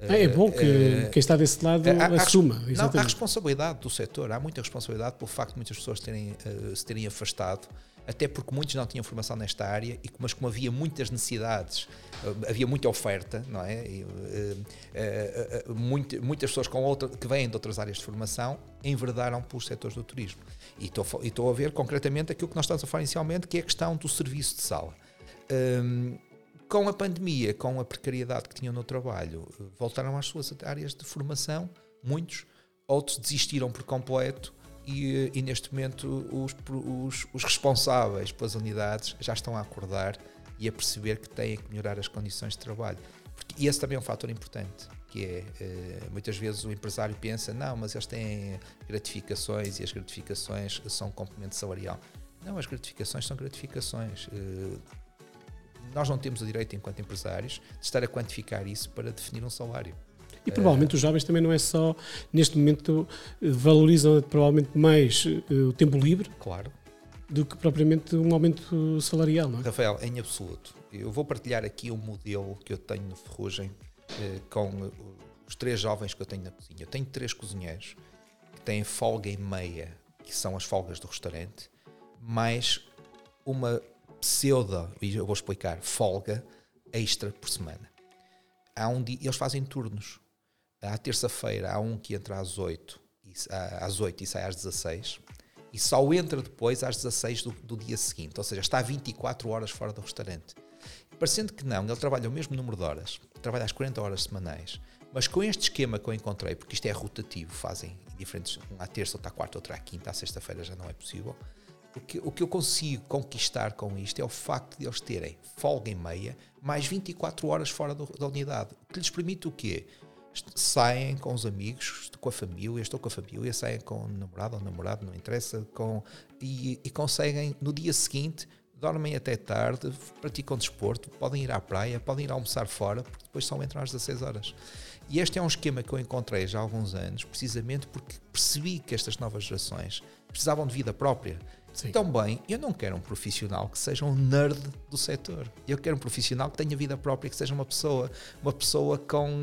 [SPEAKER 1] é, é bom que uh, quem está desse lado há, assuma.
[SPEAKER 2] Há, não, há responsabilidade do setor, há muita responsabilidade pelo facto de muitas pessoas terem, uh, se terem afastado, até porque muitos não tinham formação nesta área, e mas como havia muitas necessidades, uh, havia muita oferta, não é? E, muito, muitas pessoas com outra, que vêm de outras áreas de formação enverdaram pelos setores do turismo. E estou, e estou a ver concretamente aquilo que nós estamos a falar inicialmente, que é a questão do serviço de sala. Um, com a pandemia, com a precariedade que tinham no trabalho, voltaram às suas áreas de formação, muitos, outros desistiram por completo e, e neste momento os, os, os, responsáveis pelas unidades já estão a acordar e a perceber que têm que melhorar as condições de trabalho. Porque, e esse também é um fator importante, que é, eh, muitas vezes o empresário pensa, não, mas eles têm gratificações e as gratificações são um complemento salarial. Não, as gratificações são gratificações. Eh, nós não temos o direito, enquanto empresários, de estar a quantificar isso para definir um salário.
[SPEAKER 1] E provavelmente os jovens também não é só, neste momento, valorizam provavelmente mais uh, o tempo livre.
[SPEAKER 2] Claro.
[SPEAKER 1] Do que propriamente um aumento salarial, não é?
[SPEAKER 2] Rafael, em absoluto. Eu vou partilhar aqui um modelo que eu tenho no Ferrugem uh, com os três jovens que eu tenho na cozinha. Eu tenho três cozinheiros que têm folga e meia, que são as folgas do restaurante, mais uma pseudo, e eu vou explicar, folga extra por semana. Há um dia, eles fazem turnos. À terça-feira há um que entra às 8, e, às 8 e sai às 16 e só entra depois às 16 do, do, dia seguinte, ou seja, está 24 horas fora do restaurante. Parecendo que não, ele trabalha o mesmo número de horas, trabalha às 40 horas semanais, mas com este esquema que eu encontrei, porque isto é rotativo, fazem diferentes, um à terça, outro à quarta, outro à quinta, à sexta-feira já não é possível, o que, o que eu consigo conquistar com isto é o facto de eles terem folga e meia, mais 24 horas fora do, da unidade. O que lhes permite o quê? Saem com os amigos, com a família, estou com a família, saem com o namorado ou namorado, não interessa, com, e, e conseguem no dia seguinte dormem até tarde, praticam desporto, podem ir à praia, podem ir almoçar fora, porque depois só entram às 16 horas. E este é um esquema que eu encontrei já há alguns anos, precisamente porque percebi que estas novas gerações precisavam de vida própria Sim. Também, eu não quero um profissional que seja um nerd do setor. Eu quero um profissional que tenha vida própria, que seja uma pessoa, uma pessoa com,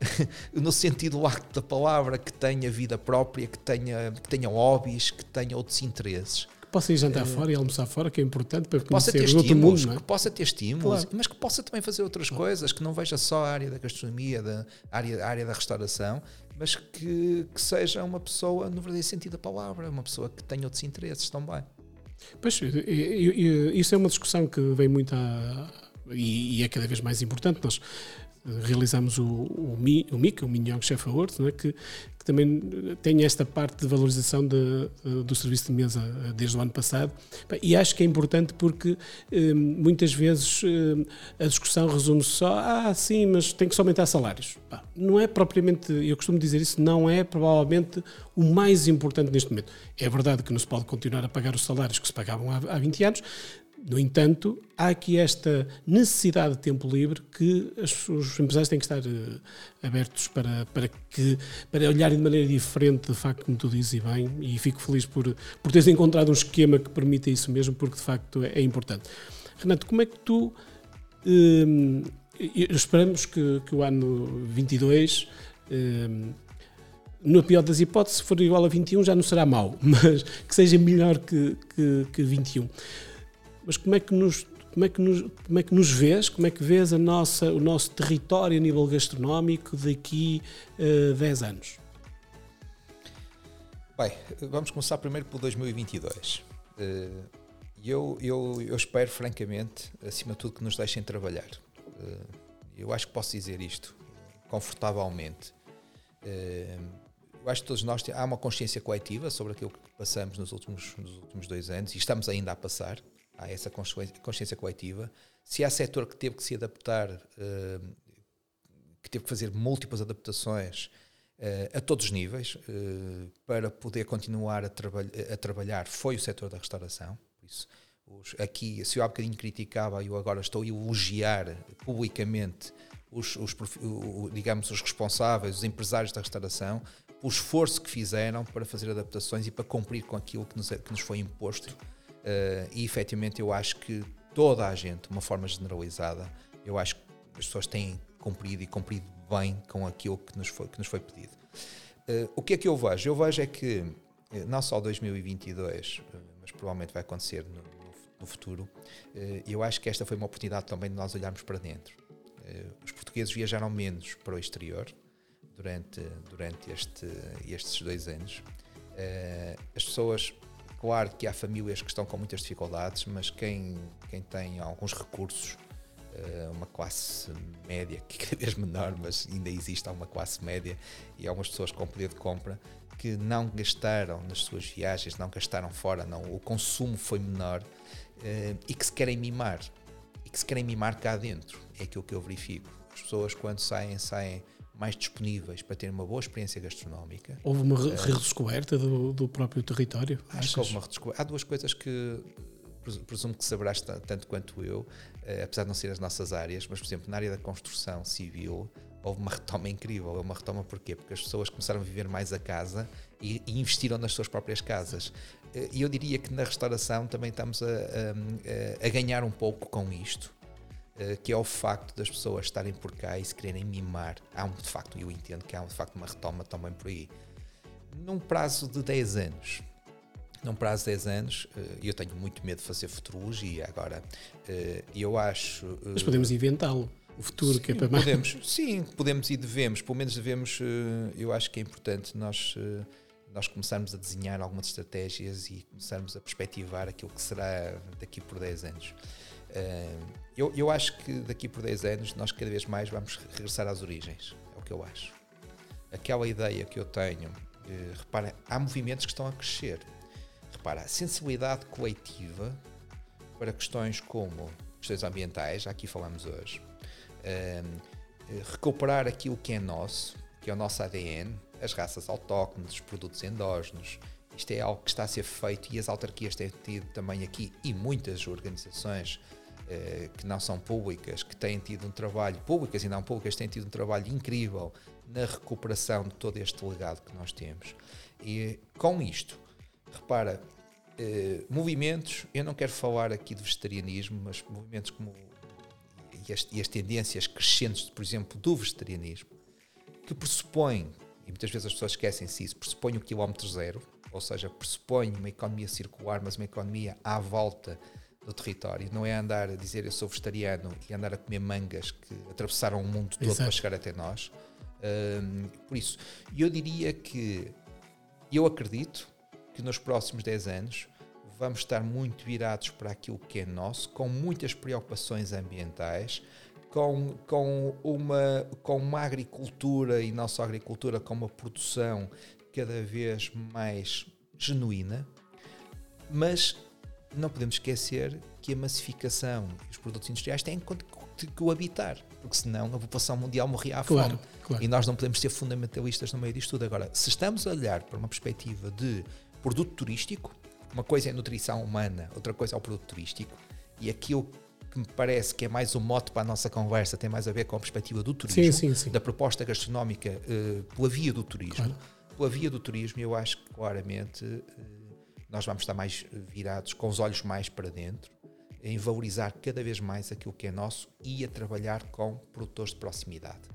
[SPEAKER 2] no sentido lato da palavra, que tenha vida própria, que tenha, que tenha hobbies, que tenha outros interesses.
[SPEAKER 1] Que possa ir jantar é, fora e almoçar fora, que é importante para conhecer possa ter outro mundo,
[SPEAKER 2] é? Que possa ter estímulos, claro. mas que possa também fazer outras claro. coisas, que não veja só a área da gastronomia, da área, a área da restauração, mas que, que seja uma pessoa, no verdadeiro sentido da palavra, uma pessoa que tenha outros interesses também.
[SPEAKER 1] Pois, isso é uma discussão que vem muito a, e, é cada vez mais importante. Nós realizamos o, o, o MIC, o Mignon Chef Awards, é? que, que, também tem esta parte de valorização de, do serviço de mesa eh, desde o ano passado. E acho que é importante porque eh, muitas vezes eh, a discussão resume-se só, ah, sim, mas tem que só aumentar salários. Não é propriamente, eu costumo dizer isso, não é provavelmente o mais importante neste momento. É verdade que não se pode continuar a pagar os salários que se pagavam há, há 20 anos, no entanto, há aqui esta necessidade de tempo livre que os, os empresários têm que estar uh, abertos para, para, que, para olharem de maneira diferente, de facto, como tu dizes e bem, e fico feliz por, por teres encontrado um esquema que permita isso mesmo, porque de facto é, é importante. Renato, como é que tu. Uh, esperamos que, que, o ano 22. Uh, no pior das hipóteses, se for igual a 21 já não será mau, mas que seja melhor que, que, que 21 mas como é que nos como é que nos, como é que nos vês, como é que vês a nossa, o nosso território a nível gastronómico daqui uh, 10 anos?
[SPEAKER 2] Bem, vamos começar primeiro por 2022. Uh, eu, eu, eu espero, francamente, acima de tudo, que nos deixem trabalhar. Uh, eu acho que posso dizer isto confortavelmente. Uh, eu acho que todos nós há uma consciência coletiva sobre aquilo que passamos nos últimos, nos últimos dois anos e estamos ainda a passar há essa consciência coletiva. Se há setor que teve que se adaptar, uh, que teve que fazer múltiplas adaptações, a todos os níveis, para poder continuar a, traba a trabalhar, foi o setor da restauração. Por isso, os, aqui, se eu há bocadinho criticava, eu agora estou a elogiar publicamente os, os, digamos, os responsáveis, os empresários da restauração, o esforço que fizeram para fazer adaptações e para cumprir com aquilo que nos, que nos foi imposto. Uh, e efetivamente eu acho que toda a gente, de uma forma generalizada, eu acho que as pessoas têm cumprido e cumprido bem com aquilo que nos foi, que nos foi pedido. Uh, o que é que eu vejo? Eu vejo é que, eh, não só 2022, mas provavelmente vai acontecer no, no futuro, eu acho que esta foi uma oportunidade também de nós olharmos para dentro. Os portugueses viajaram menos para o exterior durante, durante este, estes dois anos. As pessoas Claro que há famílias que estão com muitas dificuldades, mas quem, quem tem alguns recursos, eh, uma classe média, que cada vez menor, mas ainda existe uma classe média e algumas pessoas com poder de compra que não gastaram nas suas viagens, não gastaram fora, não, o consumo foi menor eh, e que se querem mimar. E que se querem mimar cá dentro. É aquilo que eu verifico. As pessoas, quando saem, saem mais disponíveis para ter uma boa experiência gastronómica.
[SPEAKER 1] Houve uma uh, redescoberta do, do próprio território?
[SPEAKER 2] Acho achas? que houve uma redescoberta. Há duas coisas que presumo que saberás tanto quanto eu, uh, apesar de não ser as nossas áreas, mas, por exemplo, na área da construção civil, houve uma retoma incrível. Houve uma retoma porquê? Porque as pessoas começaram a viver mais a casa e, e investiram nas suas próprias casas. Eh, e eu diria que na restauração também estamos a, a, a ganhar um pouco com isto. Eh, que é o facto das pessoas estarem por cá e se quererem mimar. Há um, de facto, eu entendo que há de facto uma retoma também por aí. Num prazo de 10 anos, num prazo de 10 anos, eh, eu tenho muito medo de fazer futurologia agora. Eh, eu acho.
[SPEAKER 1] Mas podemos inventá-lo. O futuro sim, que é para mais.
[SPEAKER 2] Podemos, sim, podemos e devemos. Pelo menos devemos. Eu acho que é importante nós nós começarmos a desenhar algumas estratégias e começarmos a perspectivar aquilo que será daqui por 10 anos. Eu, eu acho que daqui por 10 anos nós cada vez mais vamos regressar às origens. É o que eu acho. Aquela ideia que eu tenho, de, repara, há movimentos que estão a crescer. Repara, a sensibilidade coletiva para questões como questões ambientais, já aqui falamos hoje, recuperar aquilo que é nosso, que é o nosso ADN, as raças autóctones, os produtos endógenos, isto é algo que está a ser feito e as autarquias têm tido também aqui e muitas organizações eh, que não são públicas, que têm tido um trabalho, públicas e não públicas, têm tido um trabalho incrível na recuperação de todo este legado que nós temos. E com isto, repara, eh, movimentos, eu não quero falar aqui de vegetarianismo, mas movimentos como e as, e as tendências crescentes, por exemplo, do vegetarianismo, que pressupõem, e muitas vezes as pessoas esquecem-se isso, pressupõem o quilómetro zero, ou seja, pressupõe uma economia circular, mas uma economia à volta do território. Não é andar a dizer eu sou vegetariano e andar a comer mangas que atravessaram o mundo todo Exato. para chegar até nós. Um, por isso, eu diria que eu acredito que nos próximos 10 anos vamos estar muito virados para aquilo que é nosso, com muitas preocupações ambientais, com, com, uma, com uma agricultura e não só agricultura, com uma produção cada vez mais genuína, mas não podemos esquecer que a massificação e os produtos industriais têm que coabitar, porque senão a população mundial morria à fome. Claro, claro. E nós não podemos ser fundamentalistas no meio disto tudo. Agora, se estamos a olhar para uma perspectiva de produto turístico, uma coisa é a nutrição humana, outra coisa é o produto turístico, e aquilo que me parece que é mais um mote para a nossa conversa tem mais a ver com a perspectiva do turismo, sim, sim, sim. da proposta gastronómica uh, pela via do turismo. Claro. Pela via do turismo, eu acho que claramente. Uh, nós vamos estar mais virados, com os olhos mais para dentro, em valorizar cada vez mais aquilo que é nosso e a trabalhar com produtores de proximidade.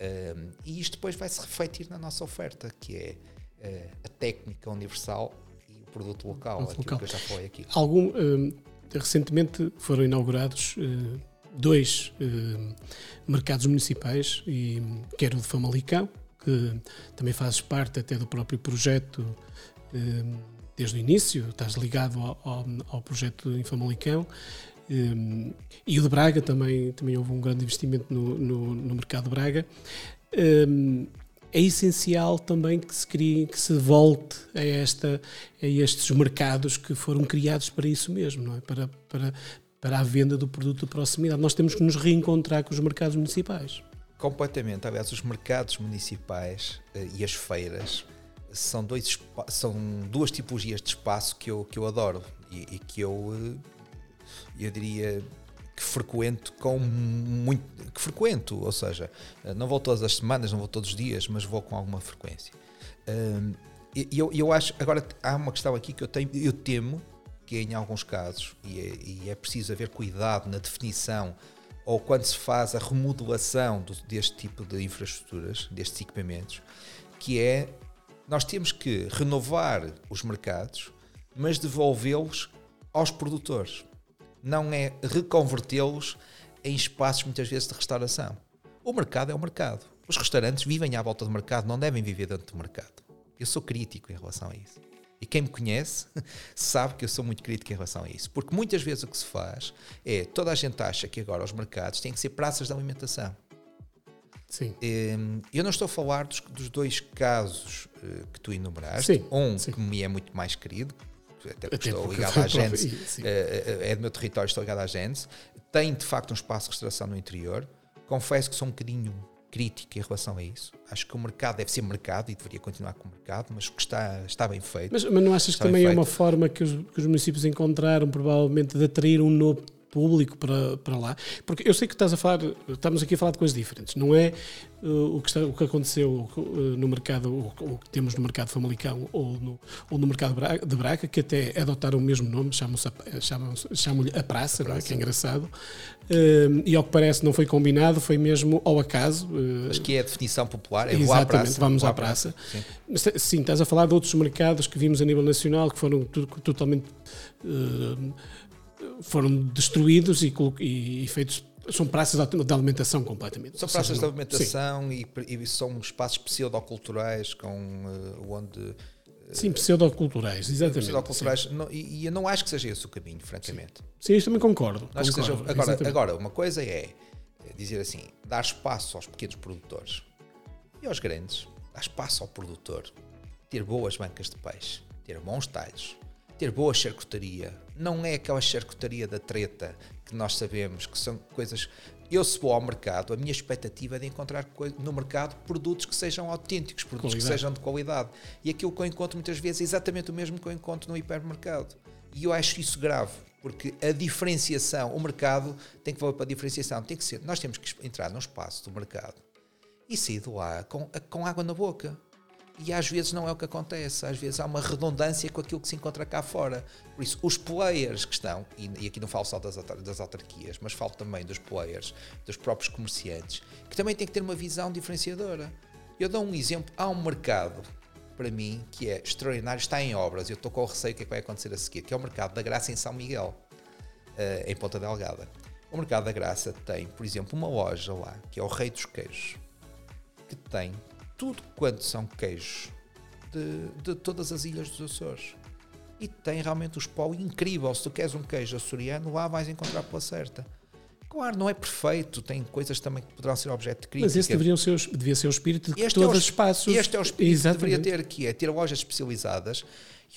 [SPEAKER 2] Um, e isto depois vai se refletir na nossa oferta, que é uh, a técnica universal e o produto local, aquilo local. que eu já falei aqui.
[SPEAKER 1] Algum, um, recentemente foram inaugurados uh, dois uh, mercados municipais, e quero o de Famalicão, que também fazes parte até do próprio projeto desde o início, estás ligado ao, ao, ao projeto em Famalicão. Um, e o de Braga também, também houve um grande investimento no, no, no mercado de Braga. Um, é essencial também que se crie, que se volte a, esta, a estes mercados que foram criados para isso mesmo, não é? Para, para, para a venda do produto de proximidade. Nós temos que nos reencontrar com os mercados municipais.
[SPEAKER 2] Completamente. Aliás, os mercados municipais uh, e as feiras são, dois, são duas tipologias de espaço que eu, que eu adoro e, e que eu, uh, eu diria que frequento com muito que frequento, ou seja, uh, não vou todas as semanas, não vou todos os dias, mas vou com alguma frequência. E eu, eu acho, agora há uma questão aqui que eu tenho, eu temo que em alguns casos, e é, e é preciso haver cuidado na definição ou quando se faz a remodelação do, deste tipo de infraestruturas, destes equipamentos, que é nós temos que renovar os mercados, mas devolvê-los aos produtores. Não é reconvertê-los em espaços muitas vezes de restauração. O mercado é o mercado. Os restaurantes vivem à volta do mercado, não devem viver dentro do mercado. Eu sou crítico em relação a isso. E quem me conhece sabe que eu sou muito crítico em relação a isso. Porque muitas vezes o que se faz é toda a gente acha que agora os mercados têm que ser praças de alimentação.
[SPEAKER 1] Sim.
[SPEAKER 2] Ehm, eu não estou a falar dos, dos dois casos eh, que tu enumeraste.
[SPEAKER 1] Sim,
[SPEAKER 2] um
[SPEAKER 1] sim.
[SPEAKER 2] que me é muito mais querido, até porque estou ligado à
[SPEAKER 1] sim.
[SPEAKER 2] eh, eh, é do meu território, estou ligado à Gênesis. Tem de facto um espaço de restauração no interior. Confesso que sou um bocadinho crítico em relação a isso. Acho que o mercado deve ser mercado e deveria continuar com o mercado, mas o que está, está bem feito.
[SPEAKER 1] Mas, mas não achas que também é
[SPEAKER 2] feito.
[SPEAKER 1] uma forma que os, que os municípios encontraram, provavelmente, de atrair um novo público para, para lá? Porque eu sei que estás a falar, estamos aqui a falar de coisas diferentes, não é uh, o, que está, o que aconteceu uh, no mercado, o, o que temos no mercado Famalicão ou no, ou no mercado de Braga, que até adotaram o mesmo nome, chamam-se a- chamam chamam-lhe a praça, não é? que é engraçado. Uh, e ao que parece não foi combinado, foi mesmo ao acaso.
[SPEAKER 2] Mas que é a definição popular, é vou à
[SPEAKER 1] Exatamente,
[SPEAKER 2] praça.
[SPEAKER 1] vamos à praça.
[SPEAKER 2] Sim.
[SPEAKER 1] Mas, eh, Sim, estás a falar de outros mercados que vimos a nível nacional que foram totalmente eh, foram destruídos e, e- e feitos. São praças de alimentação completamente.
[SPEAKER 2] São praças
[SPEAKER 1] seja,
[SPEAKER 2] de alimentação e, e são espaços pseudoculturais com eh, onde
[SPEAKER 1] Sim, sim pseudoculturais, exatamente.
[SPEAKER 2] pseudoculturais não- e, e eu não acho que seja esse o caminho, francamente.
[SPEAKER 1] Sim, isto também concordo.
[SPEAKER 2] Que seja,
[SPEAKER 1] concordo,
[SPEAKER 2] agora,
[SPEAKER 1] exatamente.
[SPEAKER 2] agora, uma coisa é é dizer assim, dar espaço aos pequenos produtores e aos grandes, dar espaço ao produtor, ter boas bancas de peixe, ter bons talhos, ter boa charcutaria. Não é aquela charcutaria da treta que nós sabemos que são coisas. Eu, se vou ao mercado, a minha expectativa é de encontrar no mercado produtos que sejam autênticos, produtos que
[SPEAKER 1] Qualidade.
[SPEAKER 2] sejam de qualidade. E aquilo que eu encontro muitas vezes é exatamente o mesmo que eu encontro no hipermercado. E eu acho isso grave, porque a diferenciação, o mercado tem que valer para a diferenciação, tem que ser, nós temos que entrar num espaço do mercado e sair de lá com, com água na boca. E às vezes não é o que acontece, às vezes há uma redundância com aquilo que se encontra cá fora. Por isso, os players que estão, e, aqui não falo só das, das autarquias, mas falo também dos players, dos próprios comerciantes, que também têm que ter uma visão diferenciadora. Eu dou um exemplo, há um mercado, para mim, que é extraordinário, está em obras, eu estou com o receio do que é que vai acontecer a seguir, que é o mercado da Graça em São Miguel, eh, em Ponta Delgada. O mercado da Graça tem, por exemplo, uma loja lá, que é o Rei dos Queijos, que tem tudo quanto são queijos de, de todas as ilhas dos Açores. E tem realmente o espólio incrível. Se tu queres um queijo açoriano, lá vais encontrar pela certa. Claro, não é perfeito, tem coisas também que poderão ser objeto de crítica.
[SPEAKER 1] Mas esse deveria ser, o- devia ser o espírito de que
[SPEAKER 2] Este
[SPEAKER 1] todos
[SPEAKER 2] é
[SPEAKER 1] os espaços.
[SPEAKER 2] Este é o espírito que
[SPEAKER 1] Exatamente.
[SPEAKER 2] deveria ter aqui, é ter lojas especializadas.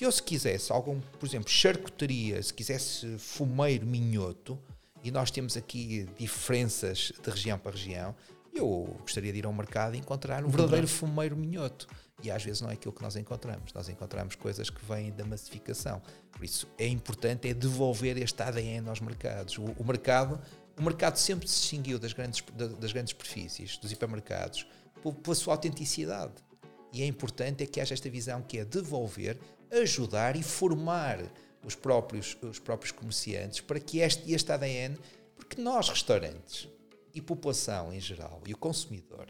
[SPEAKER 2] E eu, se quisesse algum, por exemplo, charcutaria, se quisesse fumeiro minhoto, e nós temos aqui diferenças de região para região, eu gostaria de ir ao mercado e encontrar um verdadeiro fumeiro minhoto. E às vezes não é aquilo que nós encontramos. Nós encontramos coisas que vêm da massificação. Por isso é importante é devolver este ADN aos mercados. O, o mercado, o mercado sempre se distinguiu das grandes, da- das grandes superfícies, dos hipermercados, pela sua autenticidade. E é importante é que haja esta visão que é devolver, ajudar e formar os próprios, os próprios comerciantes para que este, este ADN, porque nós, restaurantes e população em geral, e o consumidor,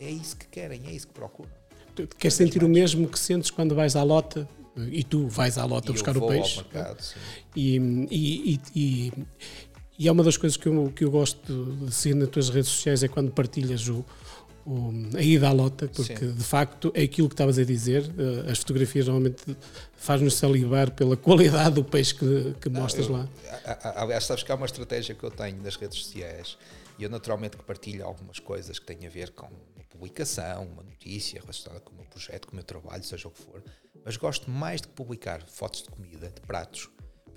[SPEAKER 2] é isso que querem, é isso que procuram.
[SPEAKER 1] Tu Queres sentir o mesmo que sentes quando vais à lota e tu vais à lota
[SPEAKER 2] E
[SPEAKER 1] buscar o peixe.
[SPEAKER 2] mercado.
[SPEAKER 1] E, e, e, e, é uma das coisas que eu, que eu gosto de seguir nas tuas redes sociais é quando partilhas o, o- a ida à lota, porque
[SPEAKER 2] Sim.
[SPEAKER 1] de facto é aquilo que estavas a dizer. eh, As fotografias normalmente faz-nos salivar pela qualidade do peixe que, que mostras
[SPEAKER 2] eu-
[SPEAKER 1] lá.
[SPEAKER 2] Aliás, sabes que há uma estratégia que eu tenho nas redes sociais eu naturalmente que partilho algumas coisas que têm a ver com uma publicação, uma notícia relacionada com o meu projeto, com o meu trabalho, seja o que for, mas gosto mais de publicar fotos de comida, de pratos,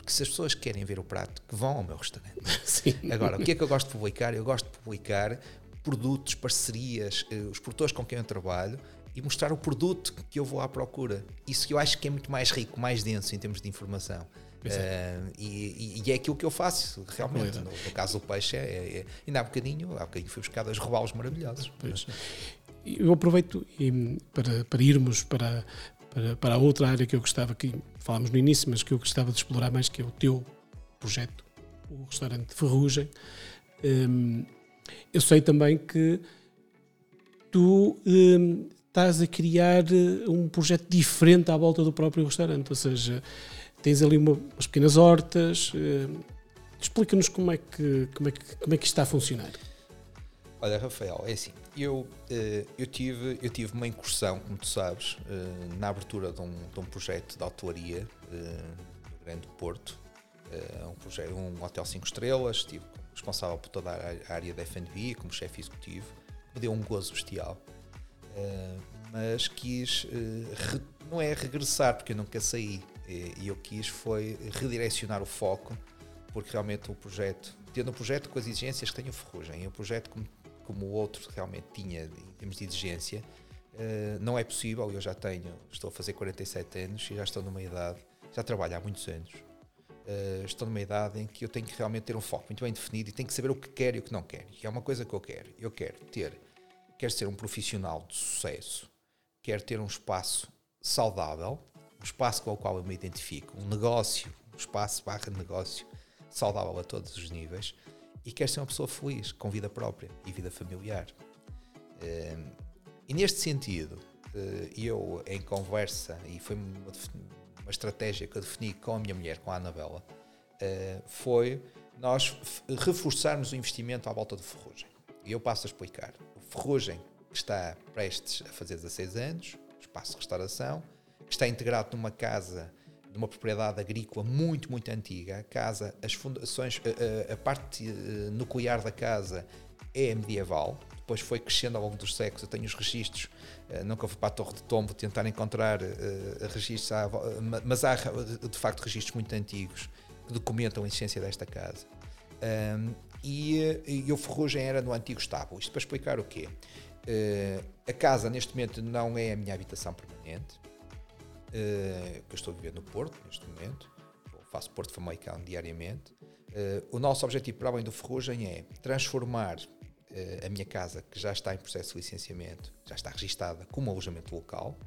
[SPEAKER 2] porque se as pessoas querem ver o prato, que vão ao meu restaurante.
[SPEAKER 1] Sim.
[SPEAKER 2] Agora, o que é que eu gosto de publicar? Eu gosto de publicar produtos, parcerias, uh, os produtores com quem eu trabalho e mostrar o produto que eu vou à procura. Isso que eu acho que é muito mais rico, mais denso em termos de informação. Uh, e, e, é aquilo que eu faço, realmente. No, no, caso do peixe, é, é, é, ainda há bocadinho, há bocadinho fui buscar as robalos maravilhosos. Pois.
[SPEAKER 1] Eu aproveito para, para irmos para, para, para a outra área que eu gostava, que falámos no início, mas que eu gostava de explorar mais, que é o teu projeto, o restaurante Ferrugem. Um, eu sei também que tu um, estás a criar eh, um projeto diferente à volta do próprio restaurante, ou seja, tens ali uma, umas pequenas hortas. Uh, Explica-nos como, é que, como, é que, como é que isto está a funcionar.
[SPEAKER 2] Olha, Rafael, é assim, eu, eh, eu, tive, eu tive uma incursão, como tu sabes, na abertura de um, de um projeto de autoaria no Grande Porto, um, projeto, um hotel 5 estrelas, estive responsável por toda a área da F&B como chefe executivo, me deu um gozo bestial, mas quis, não é regressar, porque eu nunca saí, e eu quis foi redirecionar o foco, porque realmente o projeto, tendo um projeto com as exigências que tem o Ferrugem, e um projeto como, como o outro realmente tinha em termos de exigência, uh, não é possível, eu já tenho, estou a fazer 47 anos e já estou numa idade, já trabalho há muitos anos, uh, estou numa idade em que eu tenho que realmente ter um foco muito bem definido e tenho que saber o que quero e o que não quero. E é uma coisa que eu quero. Eu quero ter, quero ser um profissional de sucesso, quero ter um espaço saudável, espaço com o qual eu me identifico, um negócio, um espaço barra negócio saudável a todos os níveis e quer ser uma pessoa feliz, com vida própria e vida familiar. Ehm, e neste sentido, eh, eu em conversa, e foi uma, uma estratégia que eu defini com a minha mulher, com a Anabela, eh, foi nós reforçarmos o investimento à volta do Ferrugem. E eu passo a explicar. O Ferrugem está prestes a fazer 16 anos, espaço de restauração, está integrado numa casa, numa propriedade agrícola muito, muito antiga. A casa, as fundações, a, a, parte eh, nuclear da casa é medieval, depois foi crescendo ao longo dos séculos. Eu tenho os registros, uh, nunca fui para a Torre de Tombo tentar encontrar uh, registros, mas há de facto registros muito antigos que documentam a existência desta casa. E, e o Ferrugem era no antigo estábulo. Isto para explicar o quê? A casa neste momento não é a minha habitação permanente uh, que eu estou a viver no Porto, neste momento, faço Porto Famalicão diariamente. Uh, o nosso objetivo, para além do Ferrugem, é transformar uh, a minha casa, que já está em processo de licenciamento, já está registada como alojamento local,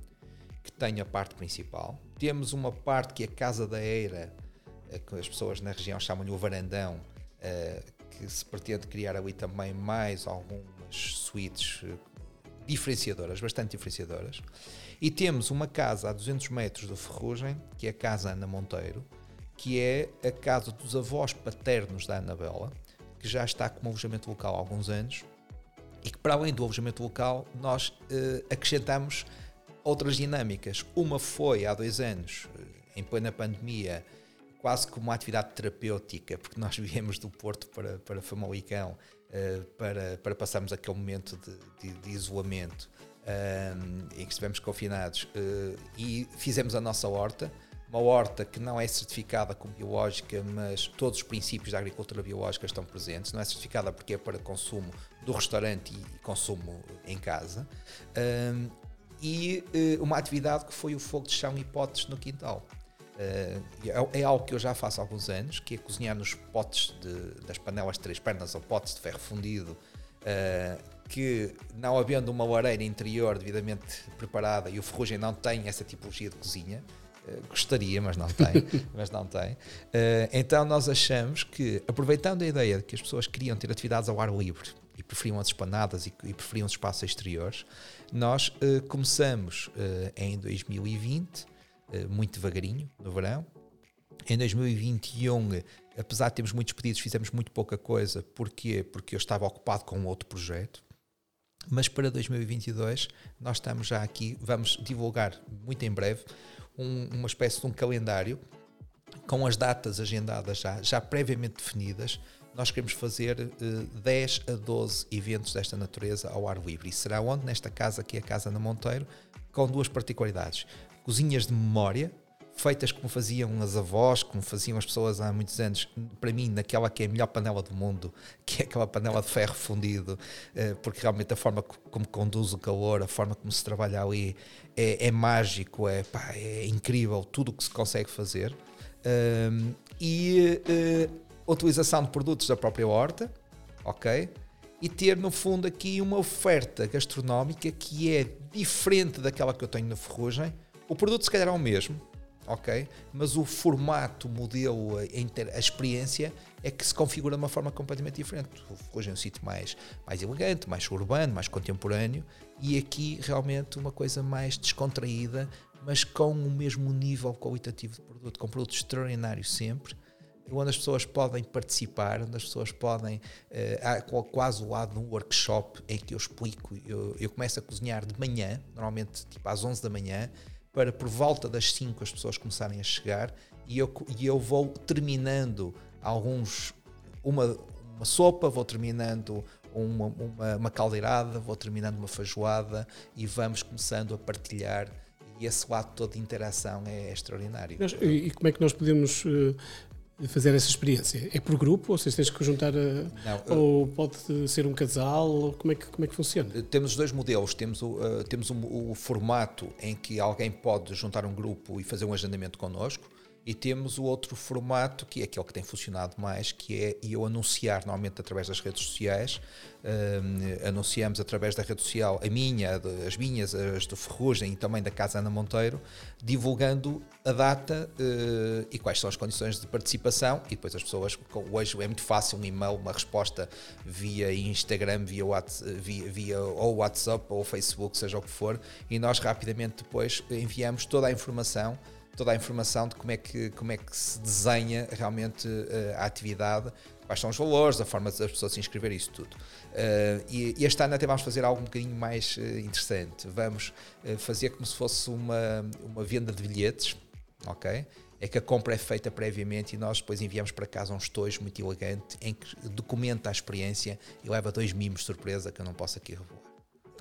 [SPEAKER 2] que tem a parte principal. Temos uma parte que é a Casa da Eira, que as pessoas na região chamam-lhe o varandão, que se pretende criar ali também mais algumas suítes diferenciadoras, bastante diferenciadoras. E temos uma casa a 200 metros do Ferrugem, que é a Casa Ana Monteiro, que é a casa dos avós paternos da Anabela, que já está como alojamento local há alguns anos e que, para além do alojamento local, nós eh, acrescentamos outras dinâmicas. Uma foi há dois anos, eh, em plena pandemia, quase como uma atividade terapêutica, porque nós viemos do Porto para, para Famalicão eh, para, para passarmos aquele momento de, de, de isolamento um, em que estivemos confinados uh, e fizemos a nossa horta, uma horta que não é certificada como biológica, mas todos os princípios da agricultura biológica estão presentes. Não é certificada porque é para consumo do restaurante e consumo em casa. Um, e uh, uma atividade que foi o fogo de chão e potes no quintal. Uh, é, algo que eu já faço há alguns anos, que é cozinhar nos potes de, das panelas de três pernas ou potes de ferro fundido, uh, que não havendo uma lareira interior devidamente preparada e o ferrugem não tem essa tipologia de cozinha, uh, gostaria, mas não tem, mas não tem. Uh, então nós achamos que, aproveitando a ideia de que as pessoas queriam ter atividades ao ar livre e preferiam as espanadas e, preferiam os espaços exteriores, nós uh, começamos em 2020, muito devagarinho, no verão. Em 2021 apesar de termos muitos pedidos, fizemos muito pouca coisa. Porquê? Porque eu estava ocupado com outro projeto. Mas para 2022 nós estamos já aqui, vamos divulgar muito em breve um, uma espécie de um calendário com as datas agendadas já, já previamente definidas. Nós queremos fazer uh, 10 a 12 eventos desta natureza ao ar livre. E será onde? Nesta casa, é a Casa na Monteiro, com duas particularidades. Cozinhas de memória, feitas como faziam as avós, como faziam as pessoas há muitos anos, para mim, naquela que é a melhor panela do mundo, que é aquela panela de ferro fundido, eh, porque realmente a forma como conduz o calor, a forma como se trabalha ali é, é mágico, é, pá, é incrível tudo o que se consegue fazer. E uh, utilização de produtos da própria horta, ok? E ter no fundo aqui uma oferta gastronómica que é diferente daquela que eu tenho na ferrugem. O produto se calhar é o mesmo, ok? Mas o formato, o modelo, a, experiência é que se configura de uma forma completamente diferente. Ferrugem é um sítio mais, mais elegante, mais urbano, mais contemporâneo e aqui realmente uma coisa mais descontraída, mas com o mesmo nível qualitativo de produto, com produtos extraordinários sempre, onde as pessoas podem participar, onde as pessoas podem. Uh, há quase o lado de um workshop em que eu explico. Eu, eu começo a cozinhar de manhã, normalmente tipo às 11 da manhã, para por volta das 5 as pessoas começarem a chegar e eu, e eu vou terminando alguns. Uma, uma sopa, vou terminando uma, uma, uma caldeirada, vou terminando uma feijoada e vamos começando a partilhar e esse lado todo de interação é extraordinário.
[SPEAKER 1] e como é que nós podemos uh, fazer essa experiência? É por grupo, ou seja, tens que juntar, a, Não, ou pode ser um casal, como é que, como é que funciona?
[SPEAKER 2] Eh, temos dois modelos, temos, o, uh, temos um, o formato em que alguém pode juntar um grupo e fazer um agendamento connosco, e temos o outro formato, que é aquele que tem funcionado mais, que é eu anunciar normalmente através das redes sociais. Um, anunciamos através da rede social a minha, as minhas, as do Ferrugem e também da Casa Ana Monteiro, divulgando a data uh, e quais são as condições de participação. E depois as pessoas, hoje é muito fácil, um e-mail, uma resposta via Instagram, via, WhatsApp, via, via ou WhatsApp ou Facebook, seja o que for, e nós rapidamente depois enviamos toda a informação toda a informação de como é que, como é que se desenha realmente uh, a atividade, quais são os valores, a forma das pessoas se inscreverem, isso tudo. Uh, e, e, este ano até vamos fazer algo um bocadinho mais uh, interessante. Vamos fazer como se fosse uma, uma venda de bilhetes, ok? É que a compra é feita previamente e nós depois enviamos para casa um estojo muito elegante em que documenta a experiência e leva dois mimos de surpresa que eu não posso aqui revelar.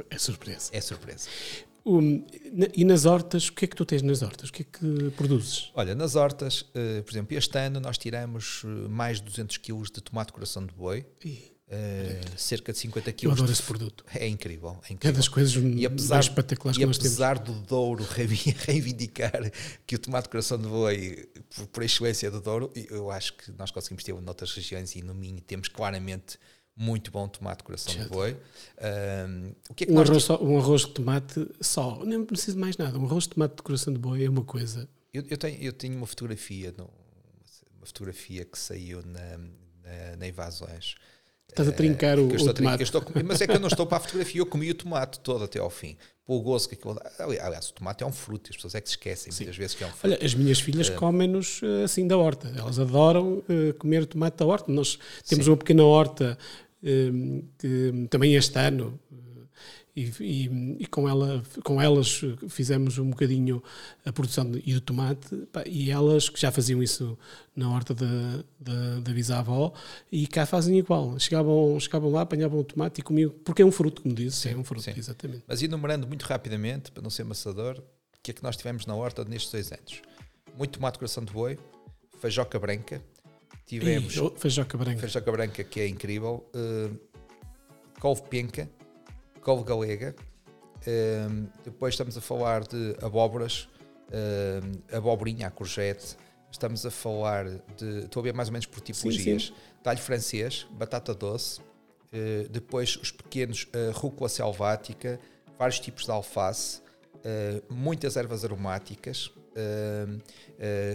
[SPEAKER 1] É surpresa.
[SPEAKER 2] É surpresa.
[SPEAKER 1] Um, e nas hortas, o que é que tu tens nas hortas? O que é que produzes?
[SPEAKER 2] Olha, nas hortas, uh, por exemplo, este ano nós tiramos eh, mais de 200 kg de tomate coração de boi. E, uh, cerca de 50 kg.
[SPEAKER 1] Eu adoro esse produto.
[SPEAKER 2] É incrível, é incrível.
[SPEAKER 1] É das coisas e apesar, mais espetaculares
[SPEAKER 2] que nós temos. E apesar do Douro reivindicar que o tomate coração de boi, por, por excelência do Douro, eu acho que nós conseguimos ter noutras regiões e no Minho temos claramente muito bom tomate coração de boi. Um, o que é que
[SPEAKER 1] um, arroz só, um arroz de tomate só, não preciso de mais nada. Um arroz de tomate de coração de boi é uma coisa.
[SPEAKER 2] Eu, eu, tenho, eu tenho uma fotografia, uma fotografia que saiu na, na, na Invasões.
[SPEAKER 1] Estás a trincar uh, o, o tomate.
[SPEAKER 2] Estou, mas é que eu não estou para a fotografia, eu comi o tomate todo até ao fim. Pelo gozo que aquilo. Aliás, o tomate é um fruto, as pessoas é que se esquecem Sim. muitas vezes que é um fruto.
[SPEAKER 1] Olha, as minhas filhas uh, comem-nos eh, assim da horta. Elas adoram uh, comer tomate da horta. Nós temos Sim. uma pequena horta que também este ano eh, e, e, e, com, ela, com elas fizemos um bocadinho a produção de, e do tomate pá, e elas que já faziam isso na horta da, da, da bisavó e cá fazem igual. Chegavam, chegavam lá, apanhavam o tomate e comiam porque é um fruto, como disse, sim, é um fruto, sim. exatamente.
[SPEAKER 2] Mas enumerando muito rapidamente, para não ser amassador o que é que nós tivemos na horta nestes dois anos? Muito tomate coração de boi feijoca branca Tivemos
[SPEAKER 1] Ih, feijoca branca.
[SPEAKER 2] Feijoca branca, que é incrível. Uh, couve penca, couve galega. Uh, depois estamos a falar de abóboras, uh, abobrinha, a courgette. Estamos a falar de. Estou a ver mais ou menos por tipologias. Sim, sim. Talho francês, batata doce. Uh, depois os pequenos uh, rúcula selvática, vários tipos de alface, muitas ervas aromáticas,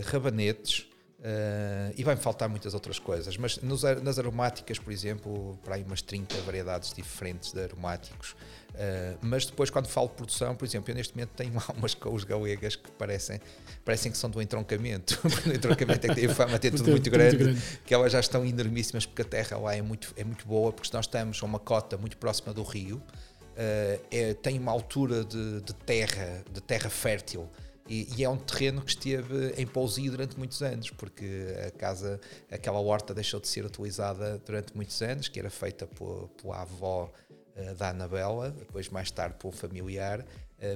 [SPEAKER 2] rabanetes, Uh, e vai-me faltar muitas outras coisas, mas nos, nas aromáticas, por exemplo, para aí umas 30 variedades diferentes de aromáticos. Uh, mas depois, quando falo de produção, por exemplo, eu neste momento tenho lá umas couves galegas que parecem, parecem que são do entroncamento. o entroncamento é que tem a fama de ter tudo muito grande, muito grande, que elas já estão enormíssimas porque a terra lá é muito, é muito boa, porque nós estamos a uma cota muito próxima do rio, uh, é, tem uma altura de, de terra, de terra fértil e, e, é um terreno que esteve em pousio durante muitos anos, porque a casa, aquela horta deixou de ser utilizada durante muitos anos, que era feita por, pela avó uh, da Anabela, depois mais tarde para um familiar, uh,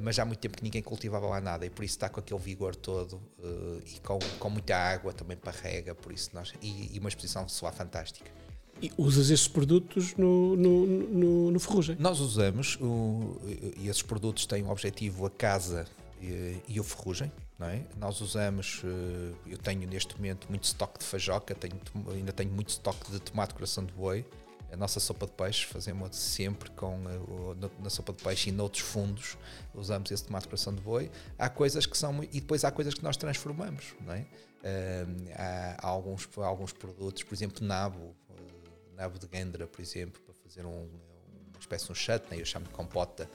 [SPEAKER 2] mas já há muito tempo que ninguém cultivava lá nada e por isso está com aquele vigor todo uh, e com, com muita água também para rega, por isso nós, e, e uma exposição soar fantástica.
[SPEAKER 1] E usas estes produtos no, no, no, no Ferrugem?
[SPEAKER 2] Nós usamos, o, e esses produtos têm o objetivo a casa e, e o Ferrugem, não é? Nós usamos, eu tenho neste momento muito estoque de fajoca, tenho, ainda tenho muito estoque de tomate coração de boi, a nossa sopa de peixe fazemos sempre com eh, na sopa de peixe e noutros fundos usamos esse tomate coração de boi. Há coisas que são e depois há coisas que nós transformamos, não é? há, alguns alguns produtos, por exemplo, nabo, nabo de gandra, por exemplo, para fazer um, uma espécie de um chutney, eu chamo de compota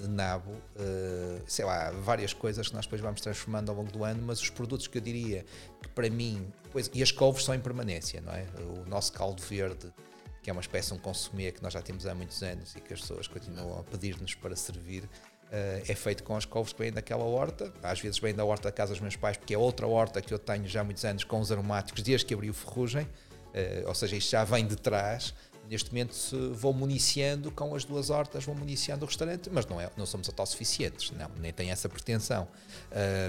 [SPEAKER 2] de nabo, uh, sei lá, várias coisas que nós depois vamos transformando ao longo do ano, mas os produtos que eu diria que para mim, pois, e as couves são em permanência, não é? O nosso caldo verde que é uma espécie de um consumir que nós já temos há muitos anos e que as pessoas continuam a pedir-nos para servir, uh, é feito com as couves que vêm daquela horta, às vezes vem da horta da casa dos meus pais, porque é outra horta que eu tenho já há muitos anos com os aromáticos, desde que abri o ferrugem, ou seja, isto já vem de trás. Neste momento vou municiando com as duas hortas, vou municiando o restaurante, mas não, é, não somos autossuficientes, não, nem tem essa pretensão.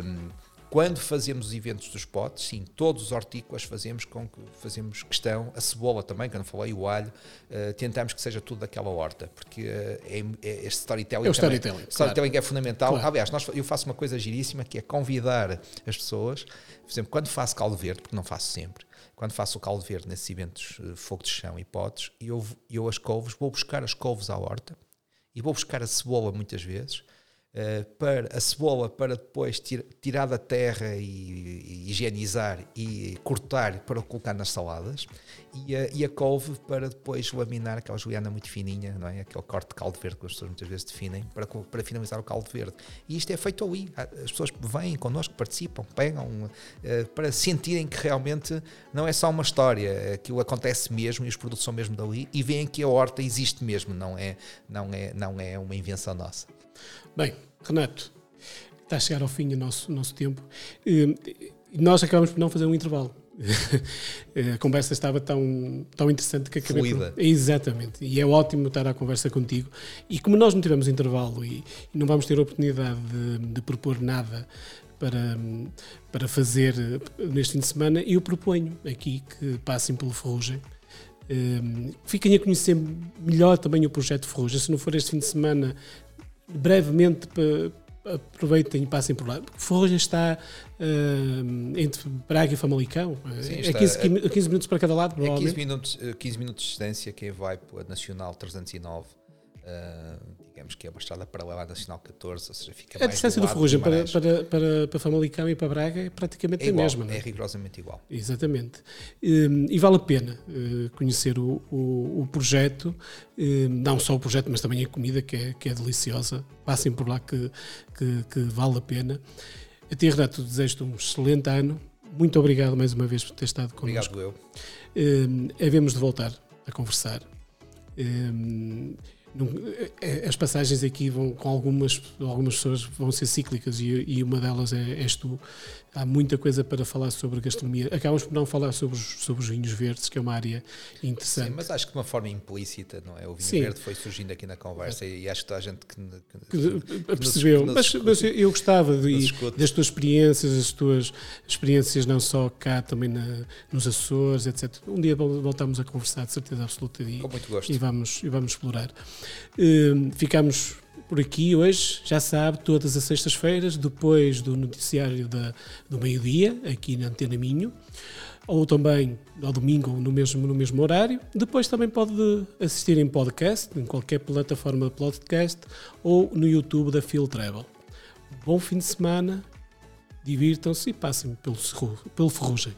[SPEAKER 2] Um, quando fazemos os eventos dos potes, sim, todos os hortícolas fazemos com que fazemos questão, a cebola também, que eu não falei, o alho, uh, tentamos que seja tudo daquela horta, porque uh, é, é, este storytelling,
[SPEAKER 1] é o storytelling, também,
[SPEAKER 2] storytelling
[SPEAKER 1] claro.
[SPEAKER 2] é fundamental. Claro. Aliás, nós, eu faço uma coisa giríssima que é convidar as pessoas, por exemplo, quando faço caldo verde, porque não faço sempre, quando faço o caldo verde nesses eventos uh, fogo de chão e potes, eu, eu as couves, vou buscar as couves à horta e vou buscar a cebola muitas vezes Uh, para a cebola para depois tir, tirar da terra e, e, higienizar e cortar para colocar nas saladas e a, e a couve para depois laminar aquela juliana muito fininha, não é? aquele corte de caldo verde que as pessoas muitas vezes definem para, para finalizar o caldo verde. E isto é feito ali. As pessoas vêm connosco, participam, pegam uh, para sentirem que realmente não é só uma história, aquilo acontece mesmo e os produtos são mesmo dali e veem que a horta existe mesmo, não é, não é, não é uma invenção nossa.
[SPEAKER 1] Bem, Renato, está a chegar ao fim o nosso, nosso tempo. E nós acabamos por não fazer um intervalo. a conversa estava tão, tão interessante que acabei
[SPEAKER 2] Fluida.
[SPEAKER 1] por... Exatamente. E é ótimo estar à conversa contigo. E como nós não tivemos intervalo e, não vamos ter oportunidade de, de, propor nada para, para fazer neste fim de semana, eu proponho aqui que passem pelo Ferrugem. Um, fiquem a conhecer melhor também o projeto Ferrugem. Se não for este fim de semana, brevemente aproveitem e passem por lá. Ferrugem está uh, entre Braga e Famalicão. Sim, é 15, 15, minutos para cada lado,
[SPEAKER 2] É 15 minutos, 15 minutos de distância quem vai para a Nacional 309. Uh, digamos que é uma estrada paralela à Nacional 14, ou seja, fica
[SPEAKER 1] a distância do, do Ferrugem para, para, para, para Famalicão e para Braga é praticamente
[SPEAKER 2] é igual,
[SPEAKER 1] a mesma.
[SPEAKER 2] É? é rigorosamente igual.
[SPEAKER 1] Exatamente. Um, e vale a pena uh, conhecer o, o, o projeto, um, não só o projeto, mas também a comida que é, que é deliciosa. Passem por lá que, que, que vale a pena. A ti, Renato, desejo-te um excelente ano. Muito obrigado mais uma vez por ter estado connosco.
[SPEAKER 2] Obrigado eu.
[SPEAKER 1] Um, havemos de voltar a conversar. Um, é, as passagens aqui vão com algumas algumas pessoas vão ser cíclicas e, e uma delas é, és tu há muita coisa para falar sobre gastronomia. Acabamos por não falar sobre os, sobre os vinhos verdes que é uma área interessante.
[SPEAKER 2] Sim, mas acho que de uma forma implícita não é? O vinho Sim. verde foi surgindo aqui na conversa é. e acho que toda a gente que,
[SPEAKER 1] que, que, que percebeu. nos, mas, mas, eu gostava de, das tuas experiências as tuas experiências não só cá também na, nos Açores etc um dia voltamos a conversar de certeza absoluta e,
[SPEAKER 2] com muito gosto.
[SPEAKER 1] e vamos e vamos explorar. Uh, ficamos por aqui hoje, já sabe, todas as sextas-feiras, depois do noticiário da, do meio-dia, aqui na Antena Minho, ou também ao domingo no mesmo, no mesmo horário. Depois também pode assistir em podcast, em qualquer plataforma de podcast, ou no YouTube da Phil Travel. Bom fim de semana, divirtam-se e passem pelo, pelo Ferrugem.